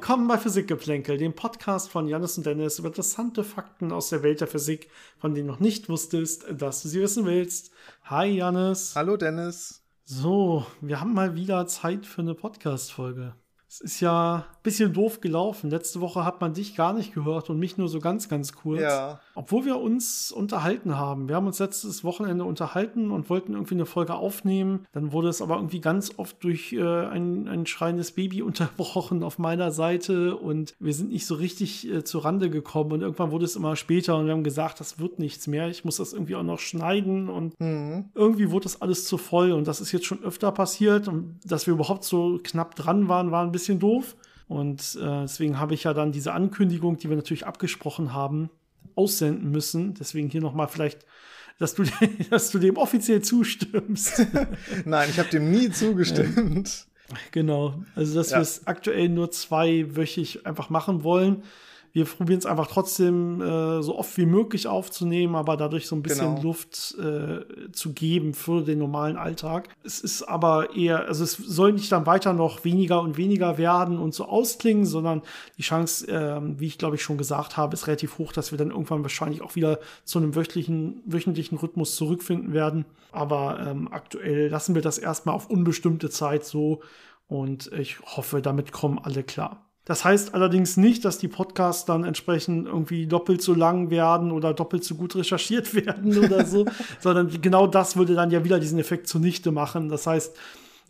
Willkommen bei Physikgeplänkel, dem Podcast von Janis und Dennis über interessante Fakten aus der Welt der Physik, von denen du noch nicht wusstest, dass du sie wissen willst. Hi Janis. Hallo Dennis. So, wir haben mal wieder Zeit für eine Podcast-Folge. Es ist ja bisschen doof gelaufen. Letzte Woche hat man dich gar nicht gehört und mich nur so ganz, ganz kurz. Ja. Obwohl wir uns unterhalten haben. Wir haben uns letztes Wochenende unterhalten und wollten irgendwie eine Folge aufnehmen. Dann wurde es aber irgendwie ganz oft durch äh, ein, ein schreiendes Baby unterbrochen auf meiner Seite und wir sind nicht so richtig äh, zur Rande gekommen. Und irgendwann wurde es immer später und wir haben gesagt, das wird nichts mehr. Ich muss das irgendwie auch noch schneiden und Mhm. irgendwie wurde das alles zu voll und das ist jetzt schon öfter passiert und dass wir überhaupt so knapp dran waren, war ein bisschen doof. Und äh, deswegen habe ich ja dann diese Ankündigung, die wir natürlich abgesprochen haben, aussenden müssen. Deswegen hier nochmal vielleicht, dass du, dass du dem offiziell zustimmst. Nein, ich habe dem nie zugestimmt. genau. Also, dass Ja. wir es aktuell nur zweiwöchig einfach machen wollen. Wir probieren es einfach trotzdem äh, so oft wie möglich aufzunehmen, aber dadurch so ein bisschen Genau. Luft äh, zu geben für den normalen Alltag. Es ist aber eher, also es soll nicht dann weiter noch weniger und weniger werden und so ausklingen, sondern die Chance, ähm, wie ich glaube ich schon gesagt habe, ist relativ hoch, dass wir dann irgendwann wahrscheinlich auch wieder zu einem wöchentlichen, wöchentlichen Rhythmus zurückfinden werden. Aber ähm, aktuell lassen wir das erstmal auf unbestimmte Zeit so und ich hoffe, damit kommen alle klar. Das heißt allerdings nicht, dass die Podcasts dann entsprechend irgendwie doppelt so lang werden oder doppelt so gut recherchiert werden oder so, sondern genau das würde dann ja wieder diesen Effekt zunichte machen. Das heißt,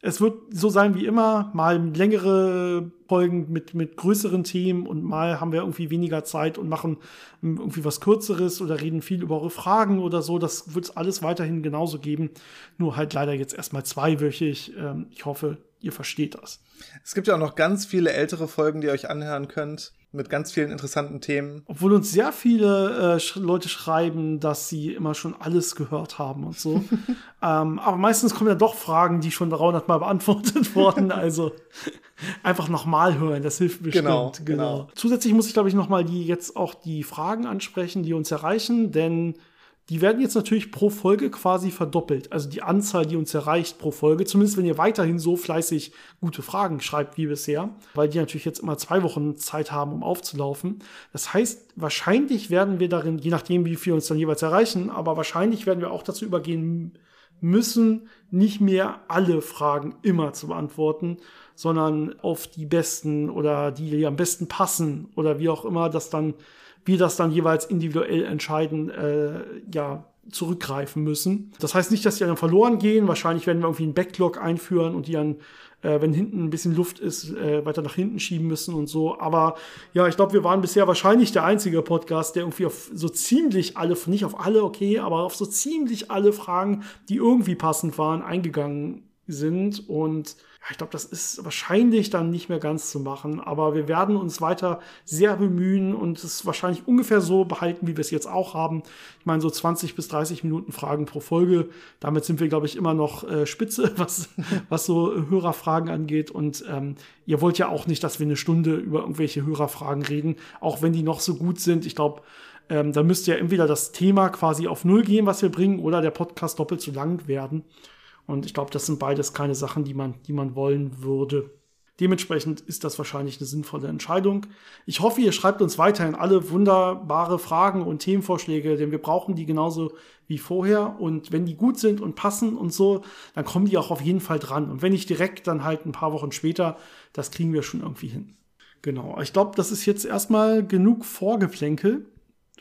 es wird so sein wie immer, mal längere Folgen mit, mit größeren Themen und mal haben wir irgendwie weniger Zeit und machen irgendwie was Kürzeres oder reden viel über eure Fragen oder so. Das wird es alles weiterhin genauso geben. Nur halt leider jetzt erstmal zweiwöchig. Ähm, ich hoffe, ihr versteht das. Es gibt ja auch noch ganz viele ältere Folgen, die ihr euch anhören könnt, mit ganz vielen interessanten Themen. Obwohl uns sehr viele äh, Leute schreiben, dass sie immer schon alles gehört haben und so. ähm, aber meistens kommen ja doch Fragen, die schon 300 Mal beantwortet wurden. Also einfach nochmal hören, das hilft bestimmt. Genau, genau. Zusätzlich muss ich, glaube ich, nochmal die jetzt auch die Fragen ansprechen, die uns erreichen, denn die werden jetzt natürlich pro Folge quasi verdoppelt. Also die Anzahl, die uns erreicht pro Folge. Zumindest wenn ihr weiterhin so fleißig gute Fragen schreibt wie bisher. Weil die natürlich jetzt immer zwei Wochen Zeit haben, um aufzulaufen. Das heißt, wahrscheinlich werden wir darin, je nachdem, wie viel uns dann jeweils erreichen, aber wahrscheinlich werden wir auch dazu übergehen müssen, nicht mehr alle Fragen immer zu beantworten, sondern auf die besten oder die, die am besten passen oder wie auch immer das dann wir das dann jeweils individuell entscheiden, äh, ja, zurückgreifen müssen. Das heißt nicht, dass die dann verloren gehen. Wahrscheinlich werden wir irgendwie einen Backlog einführen und die dann, äh, wenn hinten ein bisschen Luft ist, äh, weiter nach hinten schieben müssen und so. Aber ja, ich glaube, wir waren bisher wahrscheinlich der einzige Podcast, der irgendwie auf so ziemlich alle, nicht auf alle, okay, aber auf so ziemlich alle Fragen, die irgendwie passend waren, eingegangen sind. Und ja, ich glaube, das ist wahrscheinlich dann nicht mehr ganz zu machen, aber wir werden uns weiter sehr bemühen und es wahrscheinlich ungefähr so behalten, wie wir es jetzt auch haben. Ich meine, so 20 bis 30 Minuten Fragen pro Folge. Damit sind wir, glaube ich, immer noch äh, spitze, was, was so Hörerfragen angeht. Und ähm, ihr wollt ja auch nicht, dass wir eine Stunde über irgendwelche Hörerfragen reden, auch wenn die noch so gut sind. Ich glaube, ähm, da müsste ja entweder das Thema quasi auf Null gehen, was wir bringen, oder der Podcast doppelt so lang werden. Und ich glaube, das sind beides keine Sachen, die man, die man wollen würde. Dementsprechend ist das wahrscheinlich eine sinnvolle Entscheidung. Ich hoffe, ihr schreibt uns weiterhin alle wunderbare Fragen und Themenvorschläge, denn wir brauchen die genauso wie vorher. Und wenn die gut sind und passen und so, dann kommen die auch auf jeden Fall dran. Und wenn nicht direkt, dann halt ein paar Wochen später. Das kriegen wir schon irgendwie hin. Genau. Ich glaube, das ist jetzt erstmal genug Vorgeplänkel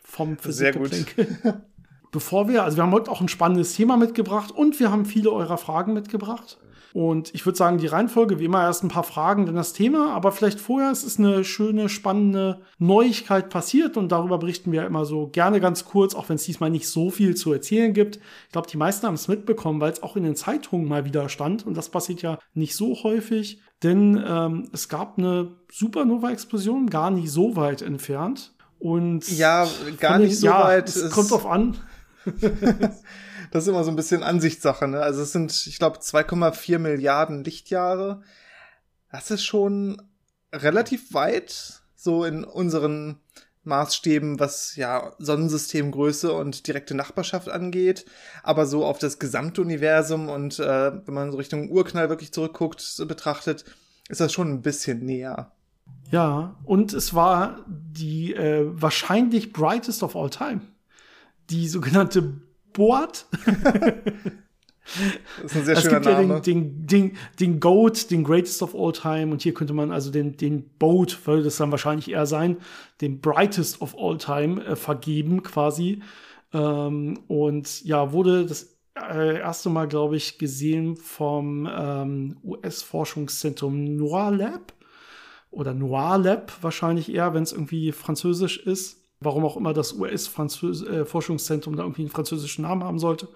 vom Sehr gut. Bevor wir, also wir haben heute auch ein spannendes Thema mitgebracht und wir haben viele eurer Fragen mitgebracht. Und ich würde sagen, die Reihenfolge wie immer erst ein paar Fragen, dann das Thema, aber vielleicht vorher, es ist eine schöne, spannende Neuigkeit passiert und darüber berichten wir immer so gerne ganz kurz, auch wenn es diesmal nicht so viel zu erzählen gibt. Ich glaube, die meisten haben es mitbekommen, weil es auch in den Zeitungen mal wieder stand und das passiert ja nicht so häufig, denn ähm, es gab eine Supernova-Explosion gar nicht so weit entfernt. Und Ja, gar nicht so ja, weit. Es Es- kommt drauf an. Das ist immer so ein bisschen Ansichtssache, ne? Also es sind, ich glaube, 2,4 Milliarden Lichtjahre. Das ist schon relativ weit, so in unseren Maßstäben, was ja Sonnensystemgröße und direkte Nachbarschaft angeht. Aber so auf das gesamte Universum und äh, wenn man so Richtung Urknall wirklich zurückguckt, betrachtet, ist das schon ein bisschen näher. Ja, und es war die äh, wahrscheinlich brightest of all time. Die sogenannte Boat. Das ist ein sehr es schöner gibt ja Name. den, den, den, den Goat, den Greatest of All Time. Und hier könnte man also den, den Boat, würde das dann wahrscheinlich eher sein, den Brightest of All Time äh, vergeben quasi. Ähm, und ja, wurde das äh, erste Mal, glaube ich, gesehen vom ähm, US-Forschungszentrum Noir Lab. Oder Noir Lab wahrscheinlich eher, wenn es irgendwie französisch ist. Warum auch immer das US-Forschungszentrum da irgendwie einen französischen Namen haben sollte.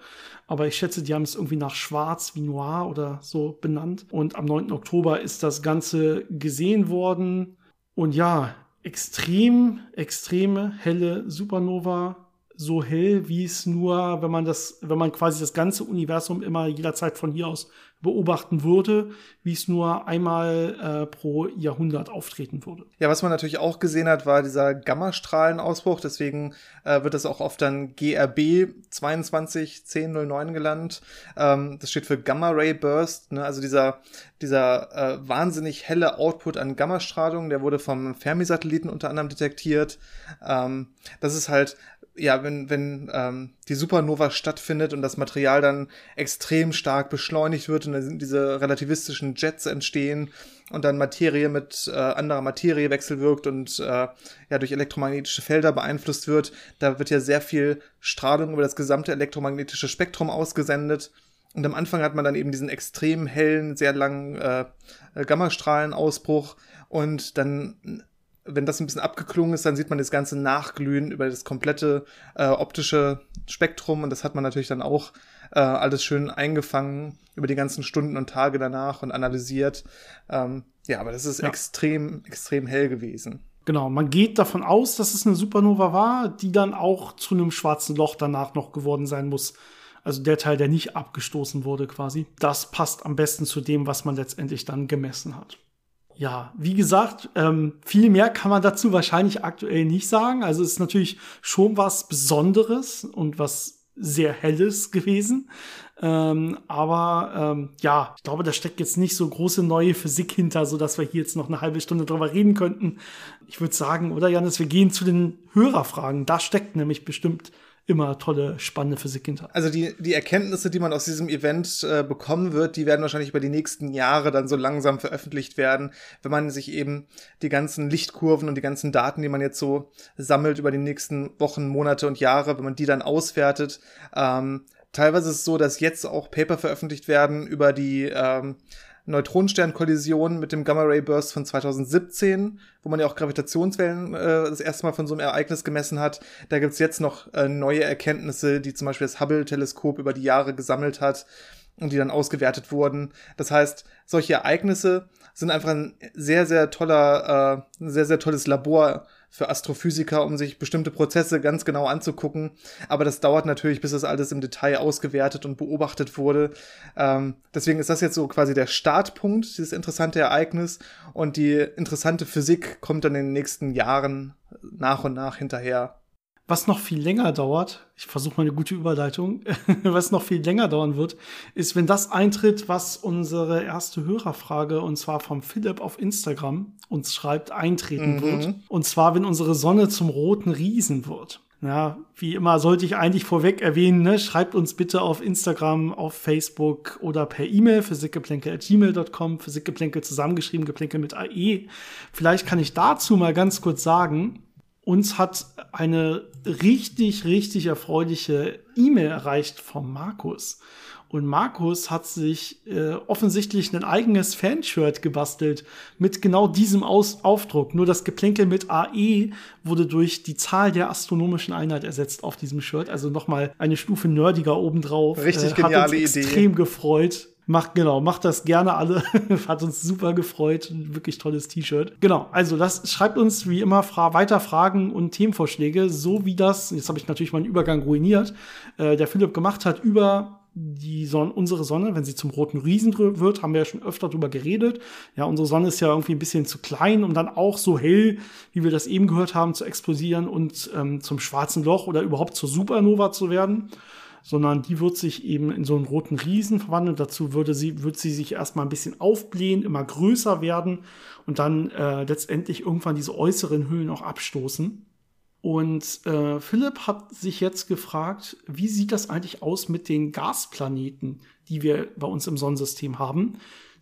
Aber ich schätze, die haben es irgendwie nach Schwarz wie Noir oder so benannt. Und am 9. Oktober ist das Ganze gesehen worden. Und ja, extrem, extreme helle Supernova. So hell, wie es nur, wenn man das, wenn man quasi das ganze Universum immer jederzeit von hier aus beobachten würde, wie es nur einmal äh, pro Jahrhundert auftreten würde. Ja, was man natürlich auch gesehen hat, war dieser Gammastrahlenausbruch. Deswegen äh, wird das auch oft dann GRB 221009 gelandet. Ähm, das steht für Gamma Ray Burst. Ne? Also dieser, dieser äh, wahnsinnig helle Output an Gammastrahlung, der wurde vom Fermi-Satelliten unter anderem detektiert. Ähm, das ist halt ja, wenn, wenn ähm, die Supernova stattfindet und das Material dann extrem stark beschleunigt wird und dann diese relativistischen Jets entstehen und dann Materie mit äh, anderer Materie wechselwirkt und äh, ja durch elektromagnetische Felder beeinflusst wird, da wird ja sehr viel Strahlung über das gesamte elektromagnetische Spektrum ausgesendet. Und am Anfang hat man dann eben diesen extrem hellen, sehr langen äh, Gammastrahlenausbruch und dann wenn das ein bisschen abgeklungen ist, dann sieht man das ganze Nachglühen über das komplette äh, optische Spektrum und das hat man natürlich dann auch äh, alles schön eingefangen über die ganzen Stunden und Tage danach und analysiert. Ähm, ja, aber das ist ja. extrem, extrem hell gewesen. Genau, man geht davon aus, dass es eine Supernova war, die dann auch zu einem schwarzen Loch danach noch geworden sein muss. Also der Teil, der nicht abgestoßen wurde quasi. Das passt am besten zu dem, was man letztendlich dann gemessen hat. Ja, wie gesagt, ähm, viel mehr kann man dazu wahrscheinlich aktuell nicht sagen. Also es ist natürlich schon was Besonderes und was sehr Helles gewesen. Ähm, aber ähm, ja, ich glaube, da steckt jetzt nicht so große neue Physik hinter, so dass wir hier jetzt noch eine halbe Stunde drüber reden könnten. Ich würde sagen, oder Janis, wir gehen zu den Hörerfragen. Da steckt nämlich bestimmt immer tolle, spannende Physik hinter. Also die, die Erkenntnisse, die man aus diesem Event äh, bekommen wird, die werden wahrscheinlich über die nächsten Jahre dann so langsam veröffentlicht werden, wenn man sich eben die ganzen Lichtkurven und die ganzen Daten, die man jetzt so sammelt über die nächsten Wochen, Monate und Jahre, wenn man die dann auswertet. Ähm, teilweise ist es so, dass jetzt auch Paper veröffentlicht werden über die ähm, Neutronensternkollision mit dem Gamma-Ray-Burst von 2017, wo man ja auch Gravitationswellen äh, das erste Mal von so einem Ereignis gemessen hat. Da gibt's jetzt noch äh, neue Erkenntnisse, die zum Beispiel das Hubble-Teleskop über die Jahre gesammelt hat und die dann ausgewertet wurden. Das heißt, solche Ereignisse sind einfach ein sehr, sehr toller, äh, ein sehr, sehr tolles Labor für Astrophysiker, um sich bestimmte Prozesse ganz genau anzugucken. Aber das dauert natürlich, bis das alles im Detail ausgewertet und beobachtet wurde. Ähm, deswegen ist das jetzt so quasi der Startpunkt, dieses interessante Ereignis. Und die interessante Physik kommt dann in den nächsten Jahren nach und nach hinterher. Was noch viel länger dauert, ich versuche mal eine gute Überleitung, was noch viel länger dauern wird, ist, wenn das eintritt, was unsere erste Hörerfrage, und zwar vom Philipp auf Instagram, uns schreibt, eintreten mhm. wird. Und zwar, wenn unsere Sonne zum roten Riesen wird. Ja, wie immer sollte ich eigentlich vorweg erwähnen, ne, schreibt uns bitte auf Instagram, auf Facebook oder per E-Mail physikgeplänkel.gmail.com, physikgeplänkel zusammengeschrieben, geplänkel mit AE. Vielleicht kann ich dazu mal ganz kurz sagen, uns hat eine richtig, richtig erfreuliche E-Mail erreicht vom Markus. Und Markus hat sich äh, offensichtlich ein eigenes Fanshirt gebastelt mit genau diesem Aus Aufdruck. Nur das Geplänkel mit AE wurde durch die Zahl der astronomischen Einheit ersetzt auf diesem Shirt. Also nochmal eine Stufe nerdiger obendrauf. Richtig äh, geniale hat uns Idee. Extrem gefreut. Macht, genau, macht das gerne alle. Hat uns super gefreut. Wirklich tolles T-Shirt. Genau, also das schreibt uns wie immer fra weiter Fragen und Themenvorschläge, so wie das, jetzt habe ich natürlich meinen Übergang ruiniert, äh, der Philipp gemacht hat über die Sonne, unsere Sonne, wenn sie zum roten Riesen wird, haben wir ja schon öfter drüber geredet. Ja, unsere Sonne ist ja irgendwie ein bisschen zu klein, um dann auch so hell, wie wir das eben gehört haben, zu explodieren und ähm, zum schwarzen Loch oder überhaupt zur Supernova zu werden. Sondern die wird sich eben in so einen roten Riesen verwandeln. Dazu würde sie, wird sie sich erstmal ein bisschen aufblähen, immer größer werden und dann äh, letztendlich irgendwann diese äußeren Höhlen auch abstoßen. Und äh, Philipp hat sich jetzt gefragt, wie sieht das eigentlich aus mit den Gasplaneten, die wir bei uns im Sonnensystem haben?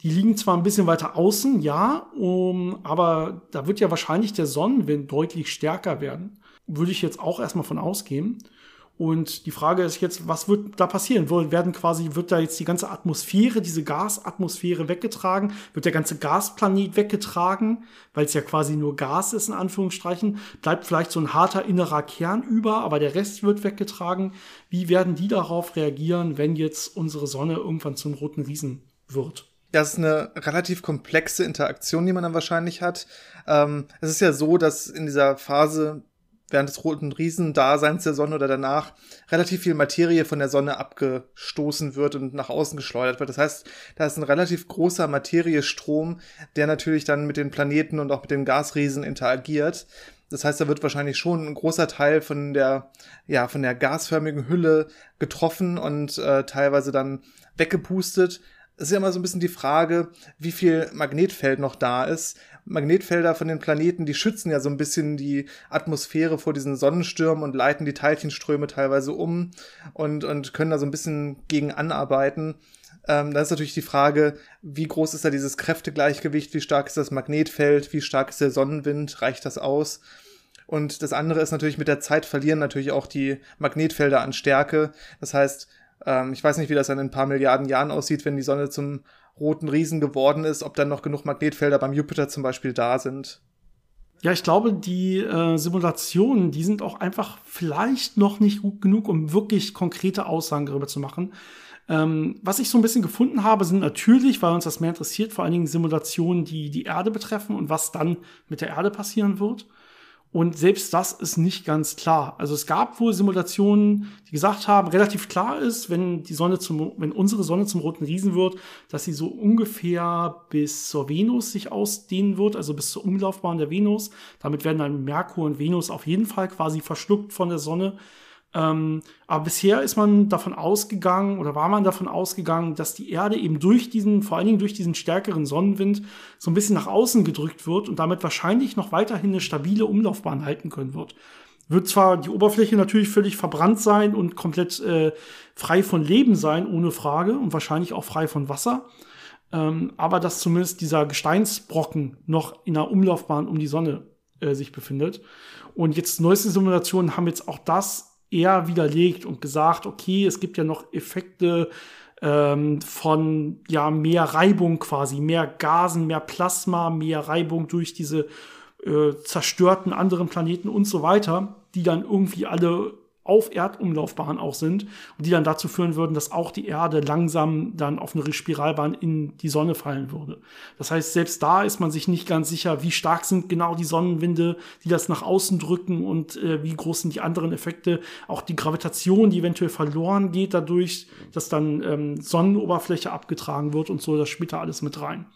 Die liegen zwar ein bisschen weiter außen, ja, um, aber da wird ja wahrscheinlich der Sonnenwind deutlich stärker werden. Würde ich jetzt auch erstmal von ausgehen. Und die Frage ist jetzt, was wird da passieren? Werden quasi, wird da jetzt die ganze Atmosphäre, diese Gasatmosphäre weggetragen? Wird der ganze Gasplanet weggetragen? Weil es ja quasi nur Gas ist, in Anführungsstrichen. Bleibt vielleicht so ein harter innerer Kern über, aber der Rest wird weggetragen. Wie werden die darauf reagieren, wenn jetzt unsere Sonne irgendwann zum roten Riesen wird? Das ist eine relativ komplexe Interaktion, die man dann wahrscheinlich hat. Ähm, es ist ja so, dass in dieser Phase während des roten Riesendaseins der Sonne oder danach relativ viel Materie von der Sonne abgestoßen wird und nach außen geschleudert wird. Das heißt, da ist ein relativ großer Materiestrom, der natürlich dann mit den Planeten und auch mit den Gasriesen interagiert. Das heißt, da wird wahrscheinlich schon ein großer Teil von der, ja, von der gasförmigen Hülle getroffen und äh, teilweise dann weggepustet es ist ja immer so ein bisschen die Frage, wie viel Magnetfeld noch da ist. Magnetfelder von den Planeten, die schützen ja so ein bisschen die Atmosphäre vor diesen Sonnenstürmen und leiten die Teilchenströme teilweise um und, und können da so ein bisschen gegen anarbeiten. Ähm, da ist natürlich die Frage, wie groß ist da dieses Kräftegleichgewicht, wie stark ist das Magnetfeld, wie stark ist der Sonnenwind, reicht das aus? Und das andere ist natürlich mit der Zeit verlieren natürlich auch die Magnetfelder an Stärke. Das heißt, ähm, ich weiß nicht, wie das dann in ein paar Milliarden Jahren aussieht, wenn die Sonne zum roten Riesen geworden ist, ob dann noch genug Magnetfelder beim Jupiter zum Beispiel da sind. Ja, ich glaube, die äh, Simulationen, die sind auch einfach vielleicht noch nicht gut genug, um wirklich konkrete Aussagen darüber zu machen. Ähm, was ich so ein bisschen gefunden habe, sind natürlich, weil uns das mehr interessiert, vor allen Dingen Simulationen, die die Erde betreffen und was dann mit der Erde passieren wird. Und selbst das ist nicht ganz klar. Also es gab wohl Simulationen, die gesagt haben, relativ klar ist, wenn die Sonne zum, wenn unsere Sonne zum roten Riesen wird, dass sie so ungefähr bis zur Venus sich ausdehnen wird, also bis zur Umlaufbahn der Venus. Damit werden dann Merkur und Venus auf jeden Fall quasi verschluckt von der Sonne. Ähm, aber bisher ist man davon ausgegangen oder war man davon ausgegangen, dass die Erde eben durch diesen, vor allen Dingen durch diesen stärkeren Sonnenwind, so ein bisschen nach außen gedrückt wird und damit wahrscheinlich noch weiterhin eine stabile Umlaufbahn halten können wird. Wird zwar die Oberfläche natürlich völlig verbrannt sein und komplett äh, frei von Leben sein, ohne Frage, und wahrscheinlich auch frei von Wasser. Ähm, aber dass zumindest dieser Gesteinsbrocken noch in der Umlaufbahn um die Sonne äh, sich befindet. Und jetzt neueste Simulationen haben jetzt auch das eher widerlegt und gesagt, okay, es gibt ja noch Effekte ähm, von ja mehr Reibung quasi, mehr Gasen, mehr Plasma, mehr Reibung durch diese äh, zerstörten anderen Planeten und so weiter, die dann irgendwie alle auf Erdumlaufbahn auch sind und die dann dazu führen würden, dass auch die Erde langsam dann auf eine Spiralbahn in die Sonne fallen würde. Das heißt, selbst da ist man sich nicht ganz sicher, wie stark sind genau die Sonnenwinde, die das nach außen drücken und äh, wie groß sind die anderen Effekte. Auch die Gravitation, die eventuell verloren geht dadurch, dass dann ähm, Sonnenoberfläche abgetragen wird und so, das spielt da alles mit rein.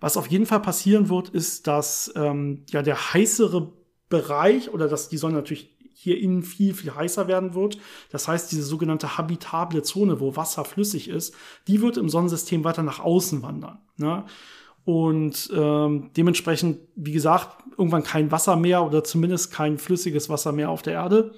Was auf jeden Fall passieren wird, ist, dass ähm, ja der heißere Bereich oder dass die Sonne natürlich hier innen viel, viel heißer werden wird. Das heißt, diese sogenannte habitable Zone, wo Wasser flüssig ist, die wird im Sonnensystem weiter nach außen wandern. Ne? Und ähm, dementsprechend, wie gesagt, irgendwann kein Wasser mehr oder zumindest kein flüssiges Wasser mehr auf der Erde.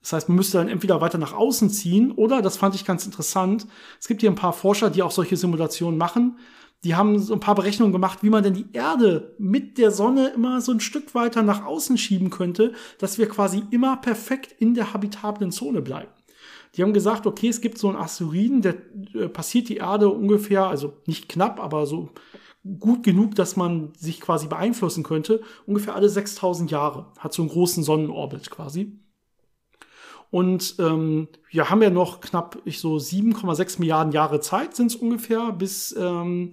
Das heißt, man müsste dann entweder weiter nach außen ziehen oder, das fand ich ganz interessant, es gibt hier ein paar Forscher, die auch solche Simulationen machen, die haben so ein paar Berechnungen gemacht, wie man denn die Erde mit der Sonne immer so ein Stück weiter nach außen schieben könnte, dass wir quasi immer perfekt in der habitablen Zone bleiben. Die haben gesagt, okay, es gibt so einen Asteroiden, der äh, passiert die Erde ungefähr, also nicht knapp, aber so gut genug, dass man sich quasi beeinflussen könnte, ungefähr alle 6000 Jahre. Hat so einen großen Sonnenorbit quasi. Und ähm, wir haben ja noch knapp ich so 7,6 Milliarden Jahre Zeit, sind es ungefähr, bis ähm,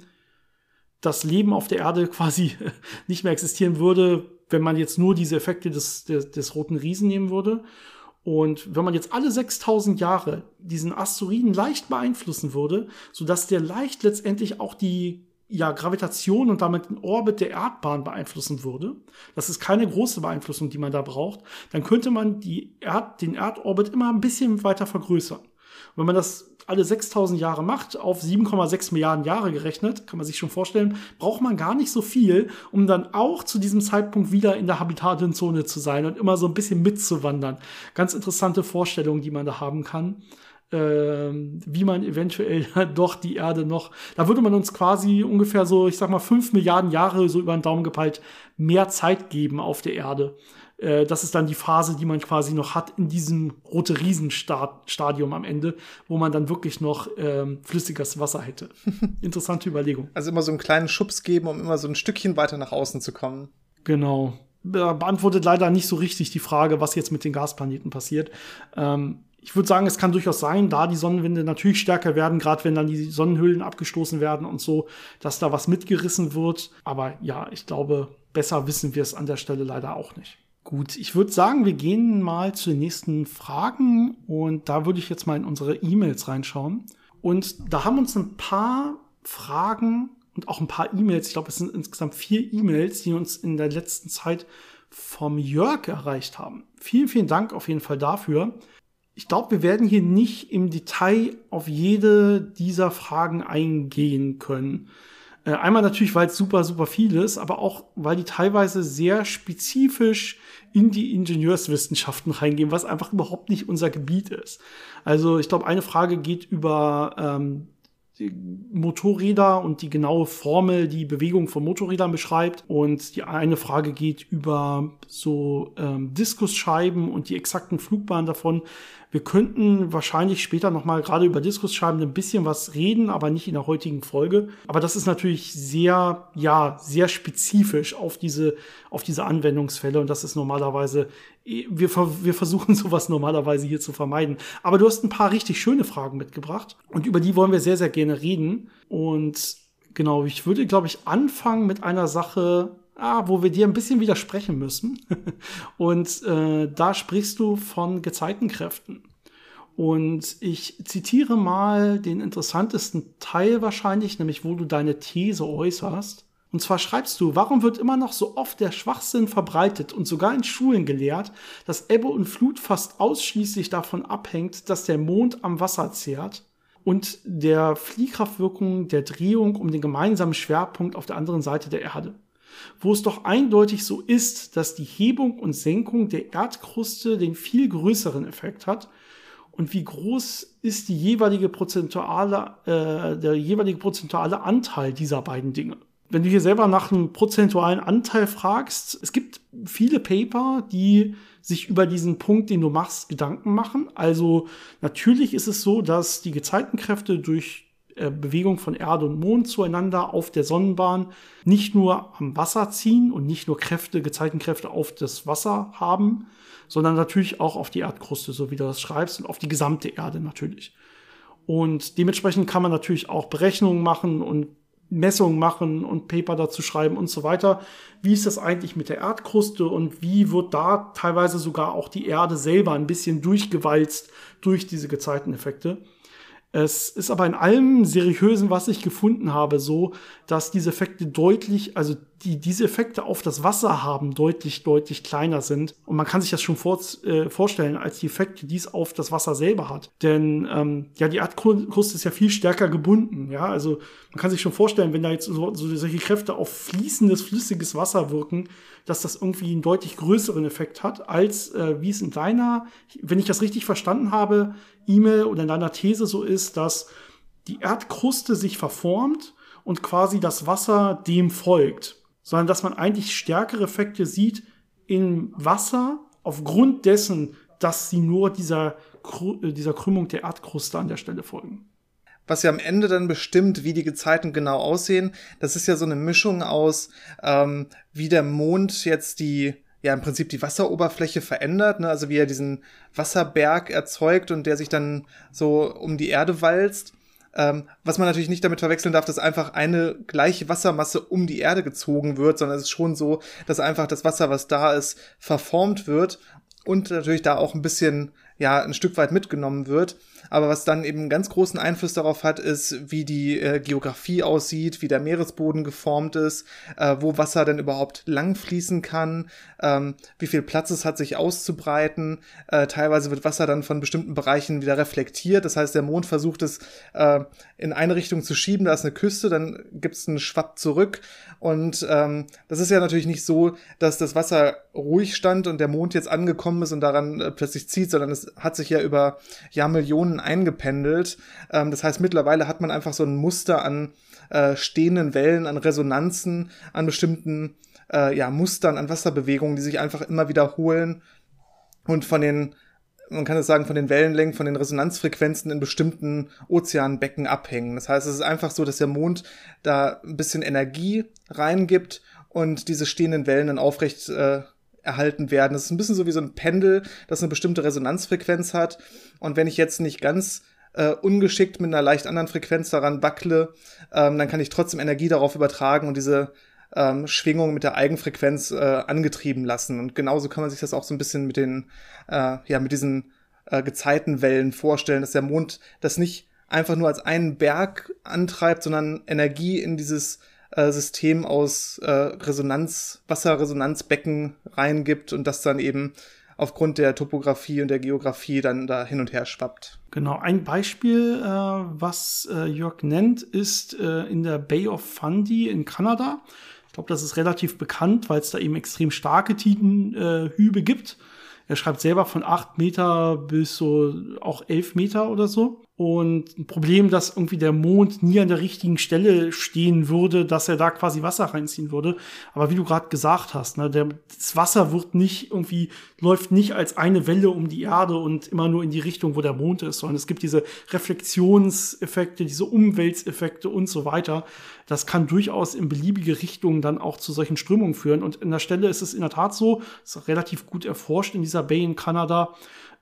das Leben auf der Erde quasi nicht mehr existieren würde, wenn man jetzt nur diese Effekte des, des, des roten Riesen nehmen würde. Und wenn man jetzt alle 6000 Jahre diesen Asteroiden leicht beeinflussen würde, sodass der leicht letztendlich auch die ja, Gravitation und damit den Orbit der Erdbahn beeinflussen würde, das ist keine große Beeinflussung, die man da braucht, dann könnte man die Erd, den Erdorbit immer ein bisschen weiter vergrößern. Und wenn man das alle 6000 Jahre macht, auf 7,6 Milliarden Jahre gerechnet, kann man sich schon vorstellen, braucht man gar nicht so viel, um dann auch zu diesem Zeitpunkt wieder in der habitaten Zone zu sein und immer so ein bisschen mitzuwandern. Ganz interessante Vorstellungen, die man da haben kann ähm, wie man eventuell doch die Erde noch, da würde man uns quasi ungefähr so, ich sag mal, fünf Milliarden Jahre so über den Daumen gepeilt mehr Zeit geben auf der Erde. Äh, das ist dann die Phase, die man quasi noch hat in diesem rote Riesenstadium am Ende, wo man dann wirklich noch ähm, flüssiges Wasser hätte. Interessante Überlegung. Also immer so einen kleinen Schubs geben, um immer so ein Stückchen weiter nach außen zu kommen. Genau beantwortet leider nicht so richtig die Frage, was jetzt mit den Gasplaneten passiert. Ähm, ich würde sagen, es kann durchaus sein, da die Sonnenwinde natürlich stärker werden, gerade wenn dann die Sonnenhüllen abgestoßen werden und so, dass da was mitgerissen wird. Aber ja, ich glaube, besser wissen wir es an der Stelle leider auch nicht. Gut, ich würde sagen, wir gehen mal zu den nächsten Fragen und da würde ich jetzt mal in unsere E-Mails reinschauen. Und da haben uns ein paar Fragen und auch ein paar E-Mails, ich glaube, es sind insgesamt vier E-Mails, die uns in der letzten Zeit vom Jörg erreicht haben. Vielen, vielen Dank auf jeden Fall dafür ich glaube, wir werden hier nicht im Detail auf jede dieser Fragen eingehen können. Äh, einmal natürlich, weil es super, super viel ist, aber auch, weil die teilweise sehr spezifisch in die Ingenieurswissenschaften reingehen, was einfach überhaupt nicht unser Gebiet ist. Also ich glaube, eine Frage geht über ähm, Motorräder und die genaue Formel, die Bewegung von Motorrädern beschreibt. Und die eine Frage geht über so ähm, Diskusscheiben und die exakten Flugbahnen davon. Wir könnten wahrscheinlich später nochmal gerade über Diskusscheiben ein bisschen was reden, aber nicht in der heutigen Folge. Aber das ist natürlich sehr, ja, sehr spezifisch auf diese, auf diese Anwendungsfälle und das ist normalerweise, wir, wir versuchen sowas normalerweise hier zu vermeiden. Aber du hast ein paar richtig schöne Fragen mitgebracht und über die wollen wir sehr, sehr gerne reden. Und genau, ich würde, glaube ich, anfangen mit einer Sache, ah, wo wir dir ein bisschen widersprechen müssen. Und äh, da sprichst du von Gezeitenkräften. Und ich zitiere mal den interessantesten Teil wahrscheinlich, nämlich wo du deine These äußerst. Und zwar schreibst du, warum wird immer noch so oft der Schwachsinn verbreitet und sogar in Schulen gelehrt, dass Ebbe und Flut fast ausschließlich davon abhängt, dass der Mond am Wasser zehrt und der Fliehkraftwirkung der Drehung um den gemeinsamen Schwerpunkt auf der anderen Seite der Erde wo es doch eindeutig so ist, dass die Hebung und Senkung der Erdkruste den viel größeren Effekt hat. Und wie groß ist die jeweilige prozentuale, äh, der jeweilige prozentuale Anteil dieser beiden Dinge? Wenn du hier selber nach einem prozentualen Anteil fragst, es gibt viele Paper, die sich über diesen Punkt, den du machst, Gedanken machen. Also natürlich ist es so, dass die Gezeitenkräfte durch Bewegung von Erde und Mond zueinander auf der Sonnenbahn nicht nur am Wasser ziehen und nicht nur Kräfte, Gezeitenkräfte auf das Wasser haben, sondern natürlich auch auf die Erdkruste, so wie du das schreibst, und auf die gesamte Erde natürlich. Und dementsprechend kann man natürlich auch Berechnungen machen und Messungen machen und Paper dazu schreiben und so weiter. Wie ist das eigentlich mit der Erdkruste und wie wird da teilweise sogar auch die Erde selber ein bisschen durchgewalzt durch diese Gezeiteneffekte? Es ist aber in allem Seriösen, was ich gefunden habe, so, dass diese Effekte deutlich, also die diese Effekte auf das Wasser haben, deutlich, deutlich kleiner sind. Und man kann sich das schon vor, äh, vorstellen, als die Effekte, die es auf das Wasser selber hat. Denn ähm, ja, die Erdkruste ist ja viel stärker gebunden. Ja, also man kann sich schon vorstellen, wenn da jetzt so, so solche Kräfte auf fließendes, flüssiges Wasser wirken, dass das irgendwie einen deutlich größeren Effekt hat, als äh, wie es in deiner, wenn ich das richtig verstanden habe, E-Mail oder in deiner These so ist, dass die Erdkruste sich verformt und quasi das Wasser dem folgt, sondern dass man eigentlich stärkere Effekte sieht im Wasser aufgrund dessen, dass sie nur dieser, äh, dieser Krümmung der Erdkruste an der Stelle folgen was ja am Ende dann bestimmt, wie die Gezeiten genau aussehen. Das ist ja so eine Mischung aus, ähm, wie der Mond jetzt die, ja im Prinzip die Wasseroberfläche verändert, ne? also wie er diesen Wasserberg erzeugt und der sich dann so um die Erde walzt. Ähm, was man natürlich nicht damit verwechseln darf, dass einfach eine gleiche Wassermasse um die Erde gezogen wird, sondern es ist schon so, dass einfach das Wasser, was da ist, verformt wird und natürlich da auch ein bisschen, ja, ein Stück weit mitgenommen wird. Aber was dann eben einen ganz großen Einfluss darauf hat, ist, wie die äh, Geografie aussieht, wie der Meeresboden geformt ist, äh, wo Wasser denn überhaupt langfließen kann, ähm, wie viel Platz es hat, sich auszubreiten. Äh, teilweise wird Wasser dann von bestimmten Bereichen wieder reflektiert. Das heißt, der Mond versucht es äh, in eine Richtung zu schieben, da ist eine Küste, dann gibt es einen Schwapp zurück. Und ähm, das ist ja natürlich nicht so, dass das Wasser ruhig stand und der Mond jetzt angekommen ist und daran äh, plötzlich zieht, sondern es hat sich ja über Jahrmillionen eingependelt. Ähm, das heißt, mittlerweile hat man einfach so ein Muster an äh, stehenden Wellen, an Resonanzen, an bestimmten äh, ja, Mustern, an Wasserbewegungen, die sich einfach immer wiederholen und von den man kann es sagen, von den Wellenlängen, von den Resonanzfrequenzen in bestimmten Ozeanbecken abhängen. Das heißt, es ist einfach so, dass der Mond da ein bisschen Energie reingibt und diese stehenden Wellen dann aufrecht äh, erhalten werden. Das ist ein bisschen so wie so ein Pendel, das eine bestimmte Resonanzfrequenz hat. Und wenn ich jetzt nicht ganz äh, ungeschickt mit einer leicht anderen Frequenz daran wackle, ähm, dann kann ich trotzdem Energie darauf übertragen und diese ähm, Schwingung mit der Eigenfrequenz äh, angetrieben lassen. Und genauso kann man sich das auch so ein bisschen mit den, äh, ja, mit diesen äh, Gezeitenwellen vorstellen, dass der Mond das nicht einfach nur als einen Berg antreibt, sondern Energie in dieses äh, System aus äh, Resonanz, Wasserresonanzbecken reingibt und das dann eben aufgrund der Topografie und der Geografie dann da hin und her schwappt. Genau, ein Beispiel, äh, was äh, Jörg nennt, ist äh, in der Bay of Fundy in Kanada. Ich glaube, das ist relativ bekannt, weil es da eben extrem starke Tidenhübe gibt. Er schreibt selber von acht Meter bis so auch elf Meter oder so. Und ein Problem, dass irgendwie der Mond nie an der richtigen Stelle stehen würde, dass er da quasi Wasser reinziehen würde. Aber wie du gerade gesagt hast, ne, der, das Wasser wird nicht irgendwie, läuft nicht als eine Welle um die Erde und immer nur in die Richtung, wo der Mond ist, sondern es gibt diese Reflexionseffekte, diese Umweltseffekte und so weiter. Das kann durchaus in beliebige Richtungen dann auch zu solchen Strömungen führen. Und an der Stelle ist es in der Tat so, ist relativ gut erforscht in dieser Bay in Kanada,